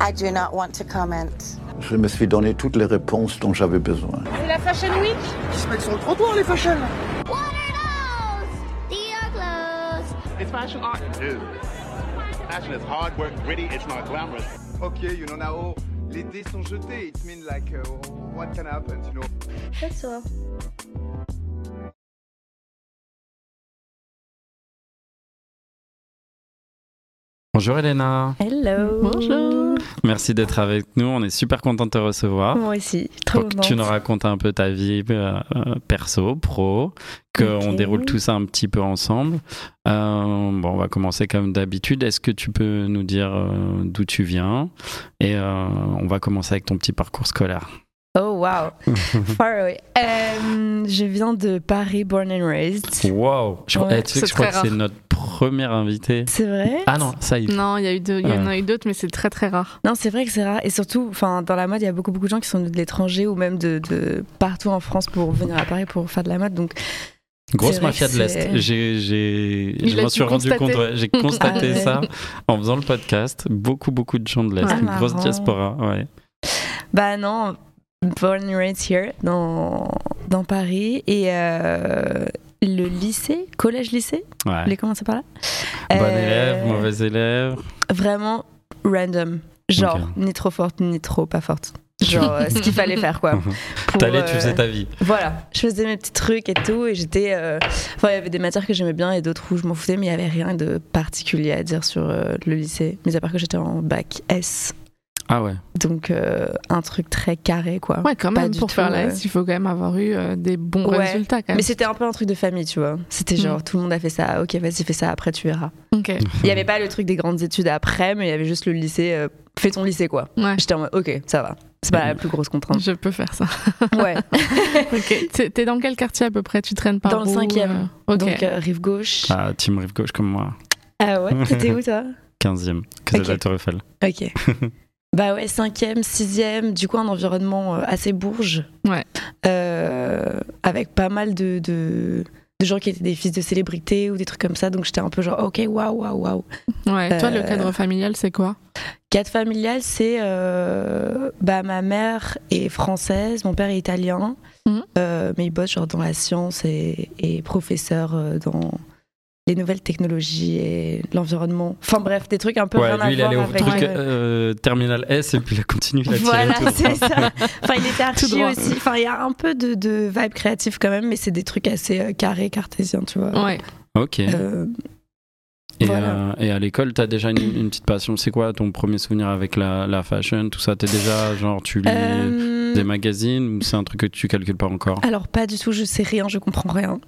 I do not want to comment. Je me suis donné toutes les réponses dont j'avais besoin. C'est la Fashion Week Ils se mettent sur le trottoir, les fashion What are those? These are clothes. It's fashion art. Dude. Fashion is hard work, gritty, it's not glamorous. Okay, you know now, les dés sont jetés. It means like, uh, what can happen, you know? That's all. Bonjour Elena. Hello. Bonjour. Merci d'être avec nous. On est super content de te recevoir. Moi aussi. Trop Pour que tu nous racontes un peu ta vie euh, perso, pro, qu'on Ok. déroule tout ça un petit peu ensemble. Euh, bon, on va commencer comme d'habitude. Est-ce que tu peux nous dire euh, d'où tu viens? Et euh, on va commencer avec ton petit parcours scolaire. Oh wow. Far away. Euh, je viens de Paris, born and raised. Wow. Je, Ouais, eh, tu sais que c'est je crois que c'est rare. notre première invitée. C'est vrai? Ah non, ça y est. Non, il y a eu deux- il y en a eu d'autres, mais c'est très très rare. Non, c'est vrai que c'est rare. Et surtout, enfin, dans la mode, il y a beaucoup, beaucoup de gens qui sont de l'étranger ou même de, de partout en France pour venir à Paris pour faire de la mode. Donc, Grosse mafia de l'Est. J'ai, je m'en su suis rendu constater. compte. ouais. J'ai constaté Ah ouais. ça en faisant le podcast. Beaucoup, beaucoup de gens de l'Est. Ah, Une grosse marrant. diaspora. Ouais. bah non, born and raised here, dans, dans Paris. Et euh, le lycée, collège-lycée, ouais. voulez commencer par là? Bon Euh, élève, mauvais élève. Vraiment random. Genre, ni trop forte, ni trop pas forte. Genre, euh, ce qu'il fallait faire, quoi. T'allais, tu euh, faisais ta vie. Voilà, je faisais mes petits trucs et tout, et j'étais. Enfin, il y avait des matières que j'aimais bien et d'autres où je m'en foutais, mais il y avait rien de particulier à dire sur le lycée, mis à part que j'étais en bac S. Ah ouais. Donc, euh, un truc très carré, quoi. Ouais, quand même, pour faire la euh. S, il faut quand même avoir eu euh, des bons Ouais. résultats quand même. Mais c'était un peu un truc de famille, tu vois. C'était genre, tout le monde a fait ça, ok, vas-y, fais ça, après tu verras. Ok. Il n'y avait pas le truc des grandes études après, mais il y avait juste le lycée, euh, fais ton lycée, quoi. Ouais. J'étais en mode, ok, ça va. C'est pas la plus grosse contrainte. Je peux faire ça. Ouais. ok. T'es- dans quel quartier à peu près? Tu traînes par Dans le où, cinquième. euh, Ok. Donc, euh, rive gauche. Ah, team rive gauche comme moi. Ah ouais? T'étais où, toi? 15e. Que c'est Ok. la Tour Eiffel. Ok. Bah ouais, cinquième, sixième, du coup un environnement euh, assez bourge. Ouais. Euh, avec pas mal de, de, de gens qui étaient des fils de célébrités ou des trucs comme ça. Donc j'étais un peu genre, ok, waouh, waouh, waouh. Ouais. Toi, le Euh, cadre familial, c'est quoi? Cadre familial, c'est. euh, bah ma mère est française, mon père est italien. Mhm. Mais il bosse genre dans la science et, et professeur dans les nouvelles technologies et l'environnement. Enfin bref, des trucs un peu Ouais, rien à lui, il est voir allé au avec, truc euh, Terminal S et puis il a continué à tirer Voilà, c'est ça. Enfin, il était archi aussi. Enfin, il y a un peu de, de vibe créatif quand même, mais c'est des trucs assez euh, carrés, cartésiens, tu vois. Ouais. Ok. Euh, et, voilà. euh, et à l'école, t'as déjà une, une petite passion. C'est quoi ton premier souvenir avec la, la fashion, tout ça? T'es déjà, genre, tu lis euh, des magazines ou c'est un truc que tu calcules pas encore? Alors, pas du tout, je sais rien, je comprends rien.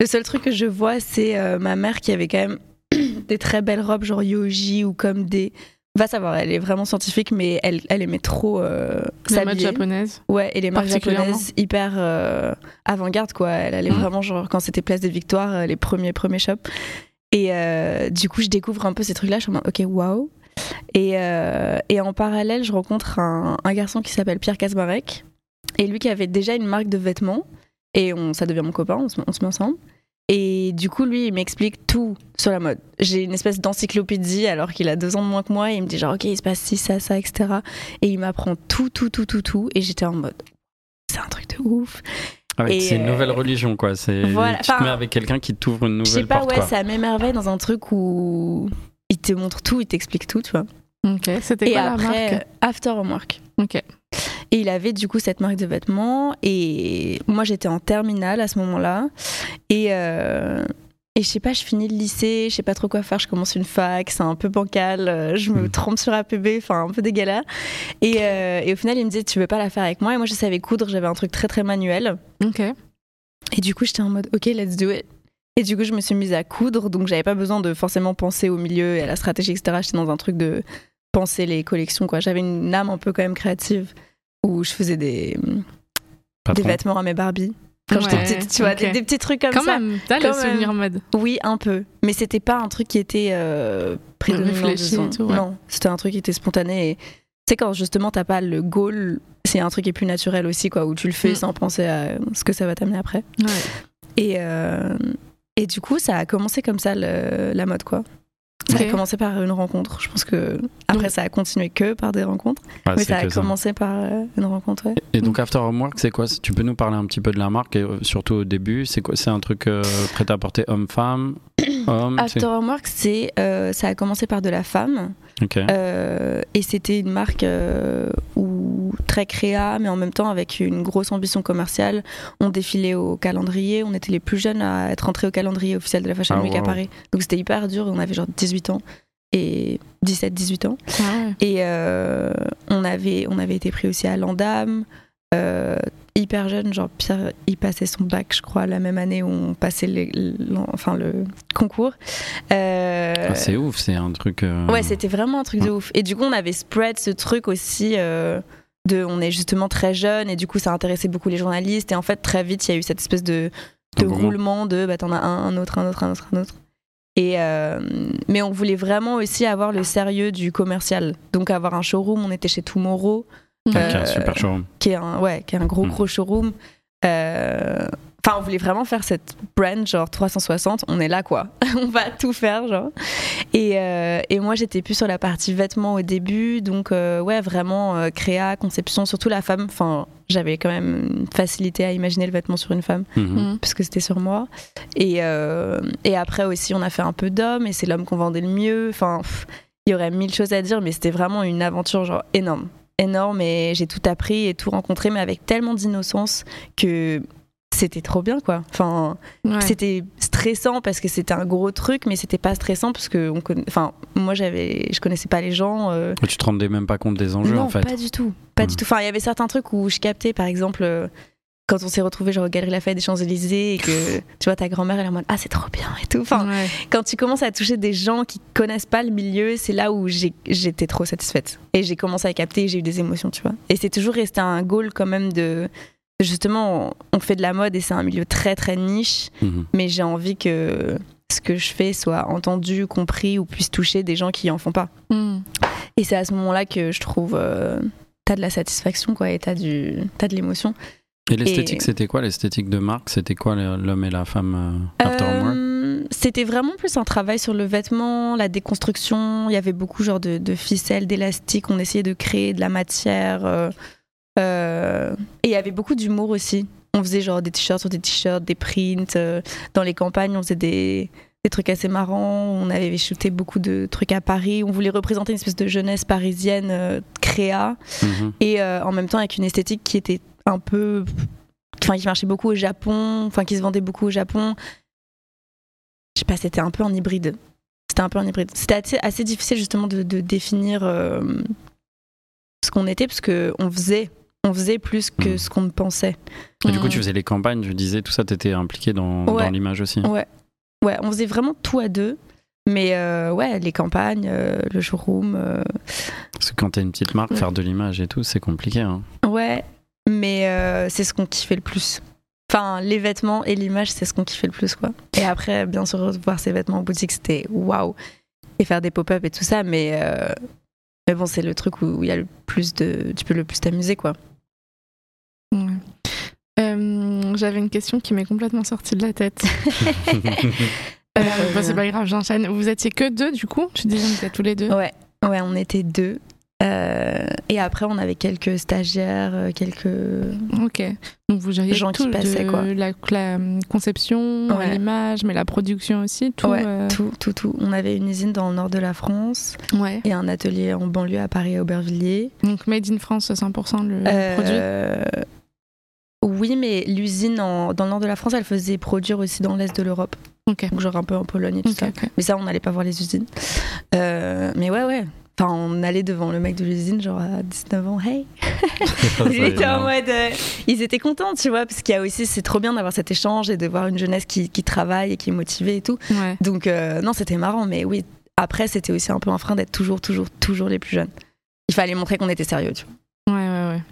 Le seul truc que je vois, c'est euh, ma mère qui avait quand même des très belles robes, genre yoji ou comme des. Va savoir, elle est vraiment scientifique, mais elle, elle aimait trop euh, La mode s'habiller. japonaise. Ouais, et les marques japonaises hyper euh, avant-garde, quoi. Elle allait Mhm. vraiment, genre, quand c'était Place des Victoires, euh, les premiers, premiers shops. Et du coup, je découvre un peu ces trucs-là. Je suis en mode, ok, waouh. Et, et en parallèle, je rencontre un, un garçon qui s'appelle Pierre Kasmarek. Et lui qui avait déjà une marque de vêtements. Et on, ça devient mon copain, on se, on se met ensemble. Et du coup, lui, il m'explique tout sur la mode. J'ai une espèce d'encyclopédie alors qu'il a deux ans de moins que moi. Et il me dit genre, ok, il se passe ci, ça, ça, etc. Et il m'apprend tout, tout, tout, tout, tout. Et j'étais en mode, c'est un truc de ouf. Ah ouais, C'est une euh, nouvelle religion, quoi. C'est voilà, tu te enfin, mets avec quelqu'un qui t'ouvre une Je sais nouvelle pas, porte, ouais, quoi. ça m'émerveille dans un truc où il te montre tout, il t'explique tout, tu vois. Ok. C'était quoi la après, marque? After Homework. Ok. Et il avait du coup cette marque de vêtements. Et moi, j'étais en terminale à ce moment-là. Et, euh, et je sais pas, je finis le lycée, je sais pas trop quoi faire. Je commence une fac, c'est un peu bancal. euh, Je me Mhm. trompe sur APB, enfin un peu des galères. Et, euh, et au final, il me disait Tu veux pas la faire avec moi? Et moi, je savais coudre, j'avais un truc très très manuel. Ok. Et du coup, j'étais en mode, ok, let's do it. Et du coup, je me suis mise à coudre, donc j'avais pas besoin de forcément penser au milieu et à la stratégie, etc. J'étais dans un truc de penser les collections, quoi. J'avais une âme un peu quand même créative où je faisais des, des vêtements à mes Barbies. Quand j'étais petite, tu vois, des, des petits trucs comme Quand ça. même, t'as le Quand même. souvenir mode. Oui, un peu. Mais c'était pas un truc qui était euh, prédominant. Tout, ouais. Non, c'était un truc qui était spontané. Et tu sais, quand justement t'as pas le goal, c'est un truc qui est plus naturel aussi, quoi, où tu le fais Mm. sans penser à ce que ça va t'amener après. Ouais. Et, euh, et du coup, ça a commencé comme ça, le- la mode, quoi. Ça a commencé par une rencontre. Je pense que après, ça a continué que par des rencontres. Ouais, mais c'est ça a ça. commencé par euh, une rencontre, ouais. Et donc After Homework, c'est quoi? Tu peux nous parler un petit peu de la marque et euh, surtout au début, c'est quoi? C'est un truc euh, prêt à porter homme-femme, homme. After Homework, c'est, euh, ça a commencé par de la femme. Euh, et c'était une marque euh, où, très créa, mais en même temps avec une grosse ambition commerciale. On défilait au calendrier, on était les plus jeunes à être entrés au calendrier officiel de la Fashion Ah, Week à. Paris. Donc c'était hyper dur, on avait genre 18 ans et 17-18 ans. Ah ouais. Et euh, on, avait, on avait été pris aussi à l'Andam. Hyper jeune, genre Pierre, il passait son bac, je crois, la même année où on passait les- enfin, le concours. Euh, Ah, c'est ouf, c'est un truc. euh, Ouais, c'était vraiment un truc de ouf. Et du coup, on avait spread ce truc aussi euh, de. On est justement très jeune et du coup, ça intéressait beaucoup les journalistes. Et en fait, très vite, il y a eu cette espèce de, de roulement de bah, t'en as un, un autre, un autre, un autre, un autre. Et euh, mais on voulait vraiment aussi avoir le sérieux du commercial. Donc, avoir un showroom, on était chez Tomorrow, Ok, euh, super showroom. qui est un, ouais, qui est un gros, Mm. gros showroom. Euh, Enfin, on voulait vraiment faire cette brand genre 360. On est là, quoi. on va tout faire, genre. Et, euh, et moi, j'étais plus sur la partie vêtements au début, donc euh, ouais, vraiment euh, créa, conception, surtout la femme. Enfin, j'avais quand même une facilité à imaginer le vêtement sur une femme. Mhm. parce que c'était sur moi. Et, euh, et après aussi, on a fait un peu d'hommes et c'est l'homme qu'on vendait le mieux. Enfin, il y aurait mille choses à dire, mais c'était vraiment une aventure genre énorme. Énorme et j'ai tout appris et tout rencontré, mais avec tellement d'innocence que c'était trop bien quoi. Enfin, Ouais. c'était stressant parce que c'était un gros truc, mais c'était pas stressant parce que on conna- enfin, moi j'avais, je connaissais pas les gens. euh, Tu te rendais même pas compte des enjeux non, en fait. pas du tout. Pas du Mm. tout. Enfin, il y avait certains trucs où je captais, par exemple, euh, quand on s'est retrouvés genre aux Galeries Lafayette des Champs-Élysées et que tu vois ta grand-mère elle est en mode ah c'est trop bien et tout. Enfin, Ouais. quand tu commences à toucher des gens qui connaissent pas le milieu, c'est là où j'étais trop satisfaite. Et j'ai commencé à capter j'ai eu des émotions, tu vois. Et c'est toujours resté un goal quand même de. Justement, on fait de la mode et c'est un milieu très très niche, Mhm. mais j'ai envie que ce que je fais soit entendu, compris ou puisse toucher des gens qui en font pas. Mhm. Et c'est à ce moment-là que je trouve. euh, T'as de la satisfaction, quoi, et t'as du, t'as de l'émotion. Et l'esthétique, Et- c'était quoi L'esthétique de marque, c'était quoi l'homme et la femme euh, After Euh, C'était vraiment plus un travail sur le vêtement, la déconstruction. Il y avait beaucoup genre de, de ficelles, d'élastiques. On essayait de créer de la matière. euh, euh, et il y avait beaucoup d'humour aussi. On faisait genre des t-shirts sur des t-shirts, des prints. euh, dans les campagnes, on faisait des, des trucs assez marrants. On avait shooté beaucoup de trucs à Paris. On voulait représenter une espèce de jeunesse parisienne créa. Mhm. et en même temps avec une esthétique qui était un peu enfin qui marchait beaucoup au Japon enfin qui se vendait beaucoup au Japon je sais pas c'était un peu en hybride c'était un peu en hybride c'était assez, assez difficile justement de, de définir euh, ce qu'on était parce que on faisait on faisait plus que Mhm. ce qu'on pensait Et du coup, Mhm. tu faisais les campagnes, je disais, tout ça, t'étais impliqué dans, Ouais. dans l'image aussi. ouais ouais on faisait vraiment tout à deux mais euh, ouais les campagnes euh, le showroom euh, Parce que quand t'as une petite marque, Ouais. faire de l'image et tout, c'est compliqué. hein. Ouais, mais euh, c'est ce qu'on kiffait le plus. Enfin, les vêtements et l'image, c'est ce qu'on kiffait le plus, quoi. Et après, bien sûr, voir ces vêtements en boutique, c'était waouh. Et faire des pop-up et tout ça, mais, euh, mais bon, c'est le truc où il y a le plus de. Tu peux le plus t'amuser, quoi. Euh, J'avais une question qui m'est complètement sortie de la tête. Euh, bah, c'est pas grave, j'enchaîne. Vous étiez que deux du coup? Tu disais que vous tous les deux Ouais, ouais, on était deux. Euh, et après, on avait quelques stagiaires, euh, quelques. Ok. Donc vous gériez Gens qui passaient, de quoi. La, la conception, Ouais. l'image, mais la production aussi, tout. ouais, euh, tout, tout, tout. On avait une usine dans le nord de la France ouais. et un atelier en banlieue à Paris, à Aubervilliers. Donc made in France, 100% le produit. Oui, mais l'usine dans le nord de la France, elle faisait produire aussi dans l'est de l'Europe. Ok. Donc, genre un peu en Pologne et tout ça. Mais ça, on n'allait pas voir les usines. Mais ouais, ouais. Enfin, on allait devant le mec de l'usine, genre à 19 ans, hey! Ils étaient en mode. euh, ils étaient contents, tu vois, parce qu'il y a aussi, c'est trop bien d'avoir cet échange et de voir une jeunesse qui, qui travaille et qui est motivée et tout. Ouais. Donc, euh, non, c'était marrant, mais oui, après, c'était aussi un peu un frein d'être toujours, toujours, toujours les plus jeunes. Il fallait montrer qu'on était sérieux, tu vois. Ouais, ouais, ouais.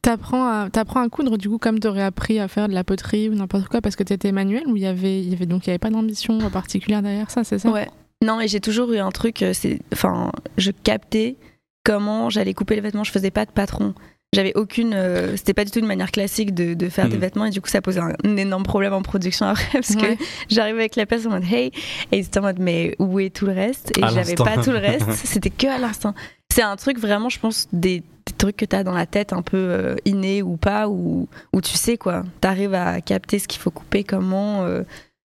T'apprends à, t'apprends à coudre du coup comme t'aurais appris à faire de la poterie ou n'importe quoi parce que t'étais manuel ou il y avait, il y avait donc il y avait pas d'ambition particulière derrière ça, c'est ça? Ouais. Non, et j'ai toujours eu un truc, euh, c'est, enfin, je captais comment j'allais couper les vêtements. Je faisais pas de patron. j'avais aucune. euh, C'était pas du tout une manière classique de, de faire des Mhm. vêtements et du coup ça posait un, un énorme problème en production après parce Ouais. que j'arrivais avec la pièce en mode hey et ils étaient en mode mais où est tout le reste? Et j'avais pas tout le reste. C'était que à l'instant. C'est un truc vraiment, je pense, des, des trucs que t'as dans la tête un peu euh, inné ou pas ou où tu sais quoi. T'arrives à capter ce qu'il faut couper, comment. euh,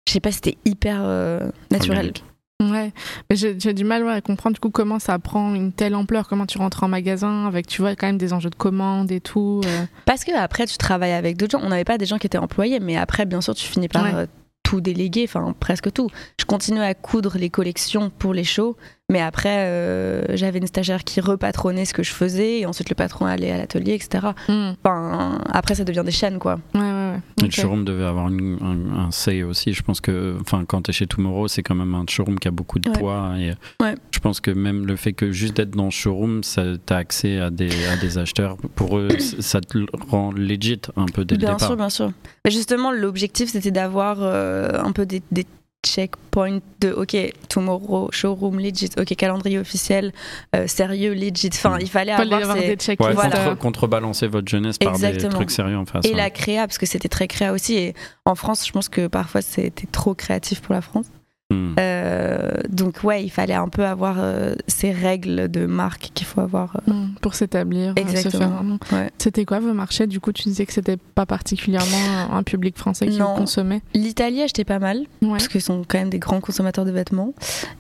je sais pas, c'était hyper euh, naturel. Organique. Ouais, mais j'ai du mal ouais, à comprendre du coup comment ça prend une telle ampleur, comment tu rentres en magasin avec, tu vois, quand même des enjeux de commande et tout. euh. Parce que après, tu travailles avec d'autres gens. On n'avait pas des gens qui étaient employés, mais après, bien sûr, tu finis par Ouais. euh, tout déléguer, enfin presque tout. Je continuais à coudre les collections pour les shows, mais après, euh, j'avais une stagiaire qui repatronnait ce que je faisais, et ensuite le patron allait à l'atelier, etc. Hmm. Enfin, après, ça devient des chaînes, quoi. Ouais, ouais, ouais. Et Ok. Le showroom devait avoir une- un, un say aussi. Je pense que, enfin, quand t'es chez Tomorrow, c'est quand même un showroom qui a beaucoup de Ouais. poids. Et Ouais. je pense que même le fait que juste d'être dans le showroom, ça t'as accès à des, à des acheteurs. Pour eux, ça te le rend legit un peu dès le bien départ. sûr, bien sûr. Mais justement, l'objectif, c'était d'avoir euh, un peu des, des checkpoints de OK, tomorrow, showroom legit, OK, calendrier officiel, euh, sérieux legit. Enfin, Mm. il fallait avoir, avoir ces- des checklists. Ouais, Voilà. contre- contrebalancer votre jeunesse par des trucs sérieux en face. Et ouais. la créa, parce que c'était très créa aussi. Et en France, je pense que parfois c'était trop créatif pour la France. Hmm. Euh, donc ouais, il fallait un peu avoir euh, ces règles de marque qu'il faut avoir. euh. Hmm, Pour s'établir, euh, se Exactement. faire un nom. Ouais. C'était quoi vos marchés? Du coup, tu disais que c'était pas particulièrement un- public français qui Non. consommait. L'Italie achetait pas mal, Ouais. parce qu'ils sont quand même des grands consommateurs de vêtements.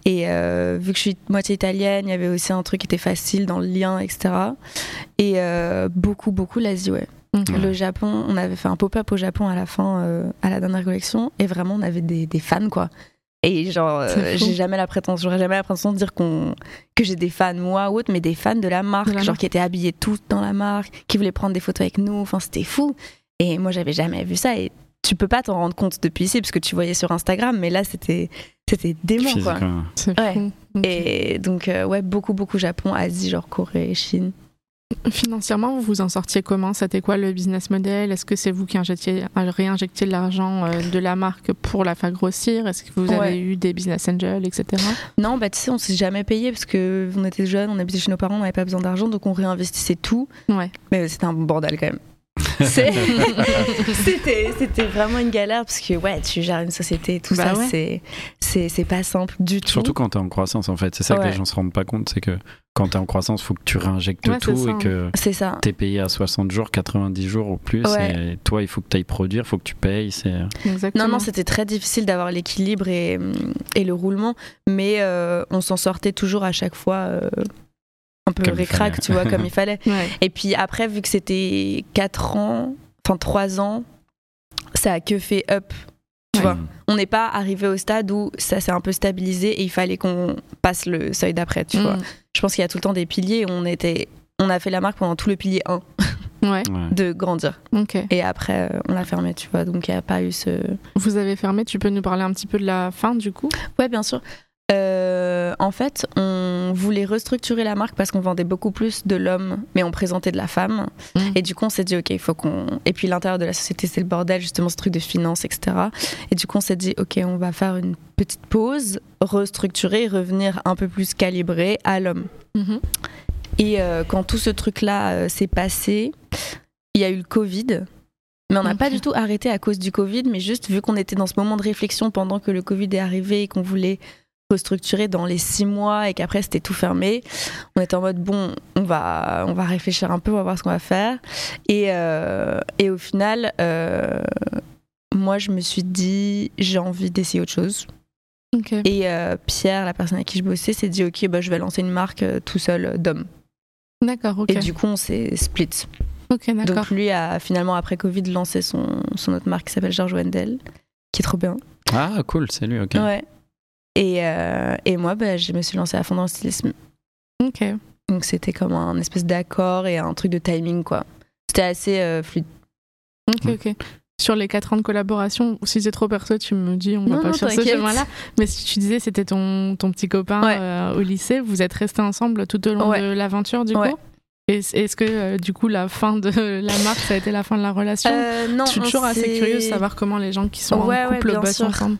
Et euh, vu que je suis moitié italienne, il y avait aussi un truc qui était facile dans le lien, etc. Et euh, beaucoup, beaucoup l'Asie, ouais. Ok. Le Japon, on avait fait un pop-up au Japon à la fin, euh, à la dernière collection, et vraiment on avait des, des fans quoi. Et genre, euh, j'ai jamais la prétention, j'aurais jamais la prétention de dire qu'on que j'ai des fans moi ou autre, mais des fans de la marque, De la genre marque. qui étaient habillés tous dans la marque, qui voulaient prendre des photos avec nous. Enfin, c'était fou. Et moi, j'avais jamais vu ça. Et tu peux pas t'en rendre compte depuis ici, parce que tu voyais sur Instagram, mais là, c'était c'était dément Physique, quoi. ouais. C'est Ouais. Et donc, euh, ouais, beaucoup, beaucoup Japon, Asie, genre Corée, Chine. Financièrement, vous vous en sortiez comment? C'était quoi le business model? Est-ce que c'est vous qui injectiez, réinjectiez de l'argent euh, de la marque pour la faire grossir? Est-ce que vous avez Ouais. eu des business angels, etc. Non, bah tu sais, on s'est jamais payé parce que on était jeunes, on habitait chez nos parents, on n'avait pas besoin d'argent, donc on réinvestissait tout. Ouais. Mais c'était un bordel quand même. C'est- c'était, c'était vraiment une galère parce que ouais, tu gères une société, tout Bah ça, ouais. c'est, c'est, c'est pas simple du tout. Surtout quand t'es en croissance, en fait. C'est ça que les gens se rendent pas compte. C'est que quand t'es en croissance, faut que tu réinjectes Ouais, tout ça. et que ça. t'es payé à 60 jours, 90 jours ou plus. Ouais. Et toi, il faut que t'ailles produire, faut que tu payes. Non, non, c'était très difficile d'avoir l'équilibre et, et le roulement, mais euh, on s'en sortait toujours à chaque fois euh, un peu Comme il récrac, tu vois, comme il fallait. Ouais. Et puis après, vu que c'était 4 ans, enfin 3 ans, ça a que fait up. Tu vois, Mm. on n'est pas arrivé au stade où ça s'est un peu stabilisé et il fallait qu'on passe le seuil d'après, tu vois. Je pense qu'il y a tout le temps des piliers. On était, on a fait la marque pendant tout le pilier 1 Ouais, Ouais. de grandir. Et après, euh, on l'a fermé, tu vois. Donc il n'y a pas eu ce. Vous avez fermé, tu peux nous parler un petit peu de la fin du coup? Ouais, bien sûr. Euh, en fait, on voulait restructurer la marque parce qu'on vendait beaucoup plus de l'homme, mais on présentait de la femme. Mm. Et du coup, on s'est dit, ok, il faut qu'on. Et puis, l'intérieur de la société, c'est le bordel, justement, ce truc de finance, etc. Et du coup, on s'est dit, ok, on va faire une petite pause, restructurer, revenir un peu plus calibré à l'homme. Mhm. Et euh, quand tout ce truc-là euh, s'est passé, il y a eu le Covid. Mais on n'a pas du tout arrêté à cause du Covid, mais juste vu qu'on était dans ce moment de réflexion pendant que le Covid est arrivé et qu'on voulait restructurer dans les six mois et qu'après c'était tout fermé, on était en mode bon, on va, on va réfléchir un peu, on va voir ce qu'on va faire. Et, euh, et au final, euh, moi je me suis dit j'ai envie d'essayer autre chose. Ok. Et euh, Pierre, la personne avec qui je bossais, s'est dit ok, bah, je vais lancer une marque euh, tout seul euh, d'homme. D'accord, ok. Et du coup, on s'est split. Ok, d'accord. Donc lui a finalement, après Covid, lancé son, son autre marque qui s'appelle George Wendell, qui est trop bien. Ah, cool, c'est lui, ok. Ouais. Et, euh, et moi, bah, je me suis lancée à fond dans le stylisme. Ok. Donc c'était comme un espèce d'accord et un truc de timing, quoi. C'était assez euh, fluide. Ok, ok. Sur les 4 ans de collaboration, si c'est trop perso, tu me dis, on va Non, pas non, sur ce chemin-là. Mais si tu disais c'était ton, ton petit copain Ouais. euh, au lycée, vous êtes restés ensemble tout au long Ouais. de l'aventure du Ouais. coup? Est-ce que euh, du coup la fin de la marque, ça a été la fin de la relation? Euh, non, Je suis toujours assez curieuse de savoir comment les gens qui sont Ouais, en ouais, couple bien bossent ensemble.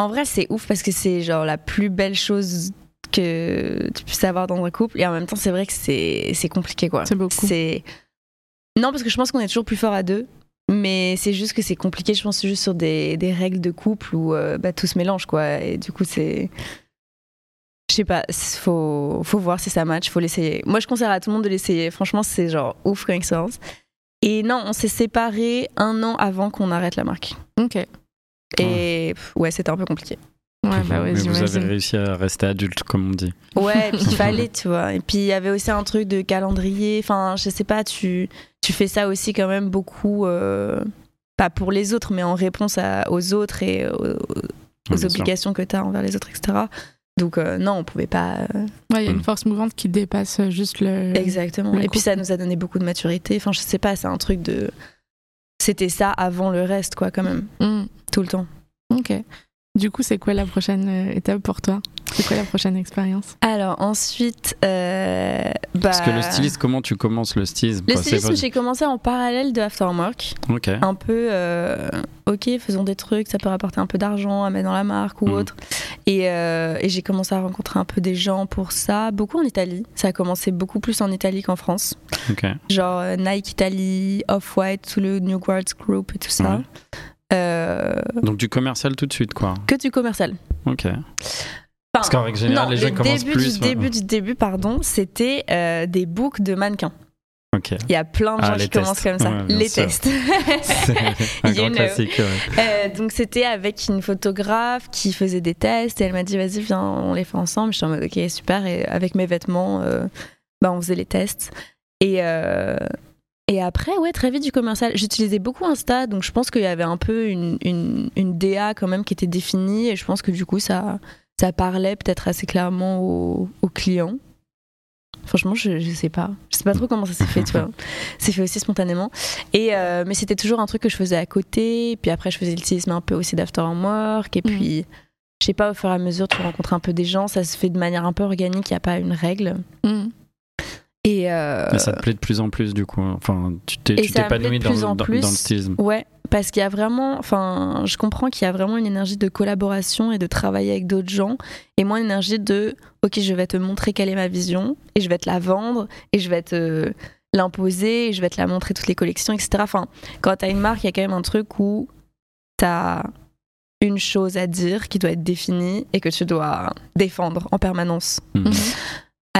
En vrai, c'est ouf parce que c'est genre la plus belle chose que tu puisses avoir dans un couple. Et en même temps, c'est vrai que c'est c'est compliqué, quoi. C'est beaucoup. C'est Non, parce que je pense qu'on est toujours plus fort à deux. Mais c'est juste que c'est compliqué, je pense, juste sur des, des règles de couple où euh, bah, tout se mélange, quoi. Et du coup, c'est. Je sais pas, faut, faut voir si ça match, faut l'essayer. Moi, je conseille à tout le monde de l'essayer. Franchement, c'est genre ouf comme expérience. Et non, on s'est séparés un an avant qu'on arrête la marque. Ok. Et pff, ouais, c'était un peu compliqué. Ouais, bah ouais, Mais vous avez réussi à rester adulte, comme on dit. Ouais, puis il fallait, tu vois. Et puis il y avait aussi un truc de calendrier. Enfin, je sais pas, tu, tu fais ça aussi quand même beaucoup, euh, pas pour les autres, mais en réponse à- aux autres et aux, aux bien sûr. obligations que tu as envers les autres, etc. Donc euh, non, on pouvait pas. euh, Ouais, il y a une Mm. force mouvante qui dépasse juste le. Exactement. le Et puis ça nous a donné beaucoup de maturité. Enfin, je sais pas, c'est un truc de. C'était ça avant le reste, quoi, quand même, Mm. tout le temps. Ok. Du coup, c'est quoi la prochaine euh, étape pour toi? C'est quoi la prochaine expérience? Alors ensuite, euh, bah, Parce que le styliste, comment tu commences le stylisme Le stylisme, pas- j'ai commencé en parallèle de Afterwork. Ok. un peu euh, ok faisons des trucs ça peut rapporter un peu d'argent à mettre dans la marque ou Mhm. autre et, euh, et j'ai commencé à rencontrer un peu des gens pour ça beaucoup en Italie ça a commencé beaucoup plus en Italie qu'en France Ok. genre euh, Nike Italie Off-White tout le New Guards Group et tout ça. Euh, Donc du commercial tout de suite, quoi. que du commercial Ok. Enfin, Parce qu'en règle générale, non, les gens le commencent début plus. du début du début pardon c'était euh, des books de mannequins Ok. il y a plein de Ah, gens qui commencent comme ça Ouais, les sûr. tests C'est un grand know. classique. ouais. Euh, donc c'était avec une photographe qui faisait des tests et elle m'a dit vas-y viens on les fait ensemble. Je suis en mode ok super et avec mes vêtements euh, bah on faisait les tests et euh, et après ouais très vite du commercial. J'utilisais beaucoup Insta donc je pense qu'il y avait un peu une, une, une DA quand même qui était définie et je pense que du coup ça ça parlait peut-être assez clairement aux, aux clients. Franchement, je, je sais pas. Je sais pas trop comment ça s'est fait, tu vois. C'est fait aussi spontanément. Et, euh, mais c'était toujours un truc que je faisais à côté. Puis après, je faisais le stylisme un peu aussi d'after work. Et Mhm. puis, je sais pas, au fur et à mesure, tu rencontres un peu des gens. Ça se fait de manière un peu organique. Il n'y a pas une règle. Mm. Et, euh, Mais ça te plaît de plus en plus, du coup. Enfin, tu t'épanouis de dans, plus le- en dans, plus. dans le stylisme. Ouais, parce qu'il y a vraiment, enfin, je comprends qu'il y a vraiment une énergie de collaboration et de travailler avec d'autres gens, et moi une énergie de, ok, je vais te montrer quelle est ma vision, et je vais te la vendre, et je vais te l'imposer, et je vais te la montrer toutes les collections, etc. Enfin, quand t'as une marque, il y a quand même un truc où t'as une chose à dire qui doit être définie et que tu dois défendre en permanence. Mhm.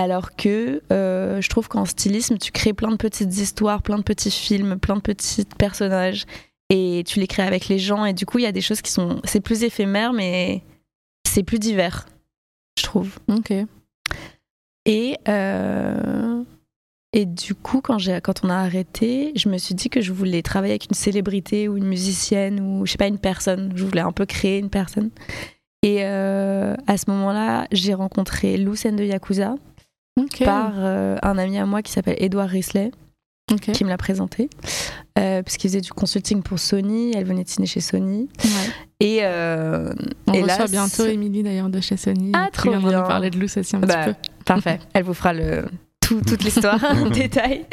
Alors que euh, je trouve qu'en stylisme, tu crées plein de petites histoires, plein de petits films, plein de petits personnages et tu les crées avec les gens et du coup, il y a des choses qui sont. C'est plus éphémère, mais c'est plus divers, je trouve. Ok. Et, euh, et du coup, quand, quand on a arrêté, je me suis dit que je voulais travailler avec une célébrité ou une musicienne ou je sais pas, une personne. Je voulais un peu créer une personne. Et euh, à ce moment-là, j'ai rencontré Lucen de Yakuza Par euh, un ami à moi qui s'appelle Edouard Risley, qui me l'a présenté. Euh, parce qu'il faisait du consulting pour Sony, elle venait de signer chez Sony. Ouais. Et, euh, On et reçoit là, bientôt Émilie d'ailleurs de chez Sony. Ah, trop bien. nous parler de Luce aussi un Bah, petit peu. Parfait. Elle vous fera le, tout- toute l'histoire en détail.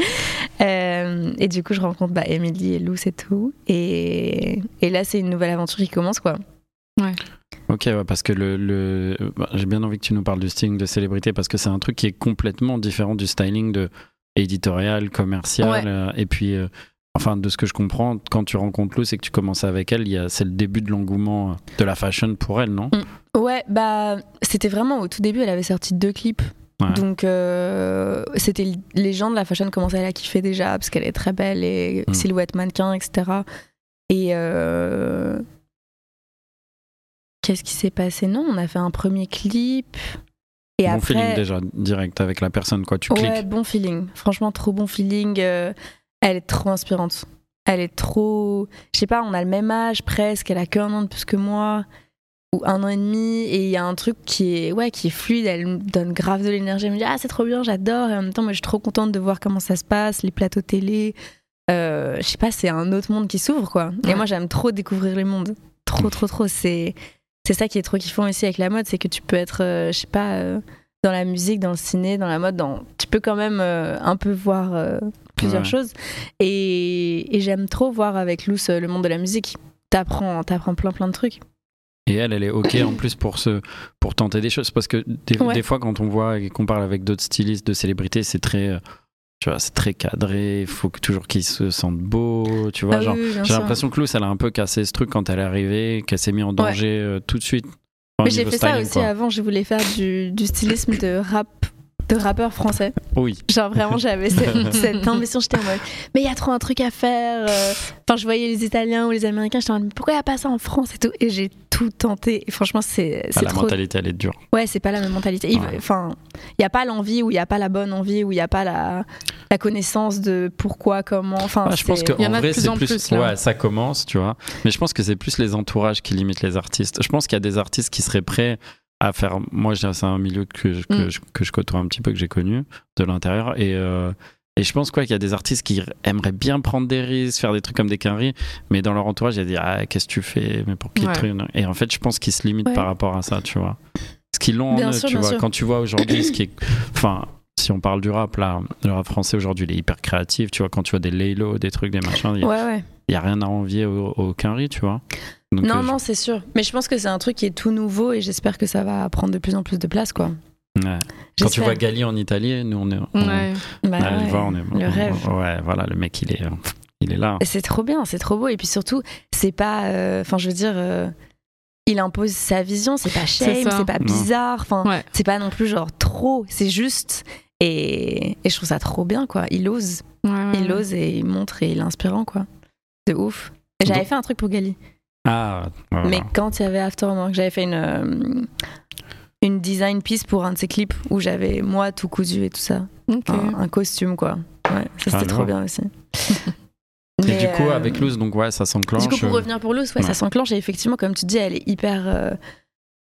Euh, et du coup, je rencontre bah, Emily et Lou, c'est tout. Et, et là, c'est une nouvelle aventure qui commence, quoi. Ok, ouais, parce que le, le- bah, j'ai bien envie que tu nous parles du styling de célébrité parce que c'est un truc qui est complètement différent du styling de éditorial, commercial. Ouais. euh, et puis, euh, enfin, de ce que je comprends, quand tu rencontres Lou, c'est que tu commences avec elle. il C'est le début de l'engouement euh, de la fashion pour elle, non? Ouais, bah, c'était vraiment au tout début, elle avait sorti deux clips. Ouais. Donc, euh, c'était les gens de la fashion commençaient à la kiffer déjà parce qu'elle est très belle et Mm. silhouette mannequin, etc. Et euh, qu'est-ce qui s'est passé Non, on a fait un premier clip. Et Bon après, feeling déjà, direct avec la personne, quoi. Tu Ouais, cliques. bon feeling. Franchement, trop bon feeling. Euh, elle est trop inspirante. Elle est trop. Je sais pas, on a le même âge presque. Elle a qu'un an de plus que moi. Ou un an et demi. Et il y a un truc qui est, ouais, qui est fluide. Elle me donne grave de l'énergie. Elle me dit Ah, c'est trop bien, j'adore. Et en même temps, moi, je suis trop contente de voir comment ça se passe, les plateaux télé. Euh, je sais pas, c'est un autre monde qui s'ouvre, quoi. Et Ouais. moi, j'aime trop découvrir le monde. Trop, trop, trop. C'est. C'est ça qui est trop kiffant aussi avec la mode, c'est que tu peux être, euh, je sais pas, euh, dans la musique, dans le ciné, dans la mode, dans... tu peux quand même euh, un peu voir plusieurs Ouais. choses. Et, et j'aime trop voir avec Luce le monde de la musique. T'apprends, t'apprends plein plein de trucs. Et elle, elle est ok en plus pour se, pour tenter des choses parce que des, Ouais. des fois quand on voit et qu'on parle avec d'autres stylistes de célébrités, c'est très, Tu vois, c'est très cadré, il faut que, toujours qu'ils se sentent beaux, tu vois. Ah genre, oui, j'ai l'impression que Luce, elle a un peu cassé ce truc quand elle est arrivée, qu'elle s'est mise en danger euh, tout de suite. Enfin, j'ai fait ça aussi quoi. avant, je voulais faire du, du stylisme de rap, de rappeur français. Oui. Genre vraiment, j'avais cette, cette ambition, j'étais en mode, mais il y a trop un truc à faire. euh. Enfin, je voyais les Italiens ou les Américains, j'étais en mode, mais pourquoi il n'y a pas ça en France et tout? Et j'ai tout. Et franchement, c'est c'est la trop. mentalité, elle est dure. Ouais, c'est pas la même mentalité. Il- Ouais. Enfin, il n'y a pas l'envie ou il n'y a pas la bonne envie ou il n'y a pas la, la connaissance de pourquoi, comment. Enfin, je pense qu'en vrai, c'est plus. plus, là. ouais, ça commence, tu vois. Mais je pense que c'est plus les entourages qui limitent les artistes. Je pense qu'il y a des artistes qui seraient prêts à faire. Moi, c'est un milieu que je, que, Mm. je, que je côtoie un petit peu, que j'ai connu de l'intérieur. Et, euh, et je pense quoi qu'il y a des artistes qui aimeraient bien prendre des risques, faire des trucs comme des quinries, mais dans leur entourage, il y a des Ah, qu'est-ce que tu fais Mais pour qui Ouais. truc Et en fait, je pense qu'ils se limitent Ouais. par rapport à ça, tu vois. Ce qu'ils l'ont en eux, sûr, tu vois. sûr. Quand tu vois aujourd'hui ce qui est. Enfin. Si on parle du rap, là, le rap français aujourd'hui, il est hyper créatif. Tu vois, quand tu vois des Laylo, des trucs, des machins, il y a- Ouais, n'y a rien à envier au, au Quinry, tu vois. Donc, Non, euh, non, c'est sûr. Mais je pense que c'est un truc qui est tout nouveau et j'espère que ça va prendre de plus en plus de place, quoi. Ouais. Quand tu vois Gali en Italie, nous, on est. on- Ouais. Bah on ouais, voit, on est. le on- rêve. Ouais, voilà, le mec, il est, euh, il est là. Et C'est trop bien, c'est trop beau. Et puis surtout, c'est pas. euh, Enfin, je veux dire, euh, il impose sa vision, c'est pas shame, C'est pas bizarre. Enfin, Ouais. c'est pas non plus genre trop, c'est juste. Et, et je trouve ça trop bien, quoi. Il ose, Ouais, ouais, il ose et il montre et il est inspirant, quoi. De ouf. J'avais Donc- fait un truc pour Gali. Ah, ouais, Mais voilà. quand il y avait Afterwork, j'avais fait une, euh, une design piece pour un de ses clips où j'avais moi tout cousu et tout ça. Ok. Un, un costume, quoi. Ouais, ça c'était Ah, trop bien aussi. Et du coup, euh, avec Luz, donc ouais, ça s'enclenche. Du coup, pour revenir pour Luz, ouais, ça s'enclenche et effectivement, comme tu dis, elle est hyper, euh,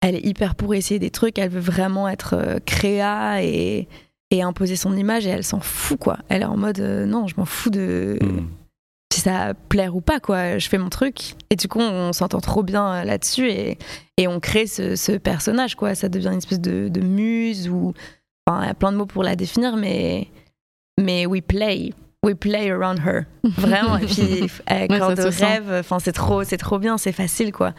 elle est hyper pour essayer des trucs. Elle veut vraiment être euh, créa et, et imposer son image et elle s'en fout quoi. Elle est en mode euh, non, je m'en fous de hmm. Si ça plaire ou pas quoi. Je fais mon truc et du coup, on s'entend trop bien euh, là-dessus et, et on crée ce, ce personnage quoi. Ça devient une espèce de, de muse ou enfin, il y a plein de mots pour la définir, mais mais we play. We play around her. Vraiment. Et puis, Ouais, ça se sent. rêve. Enfin, c'est trop, c'est trop bien, c'est facile, quoi.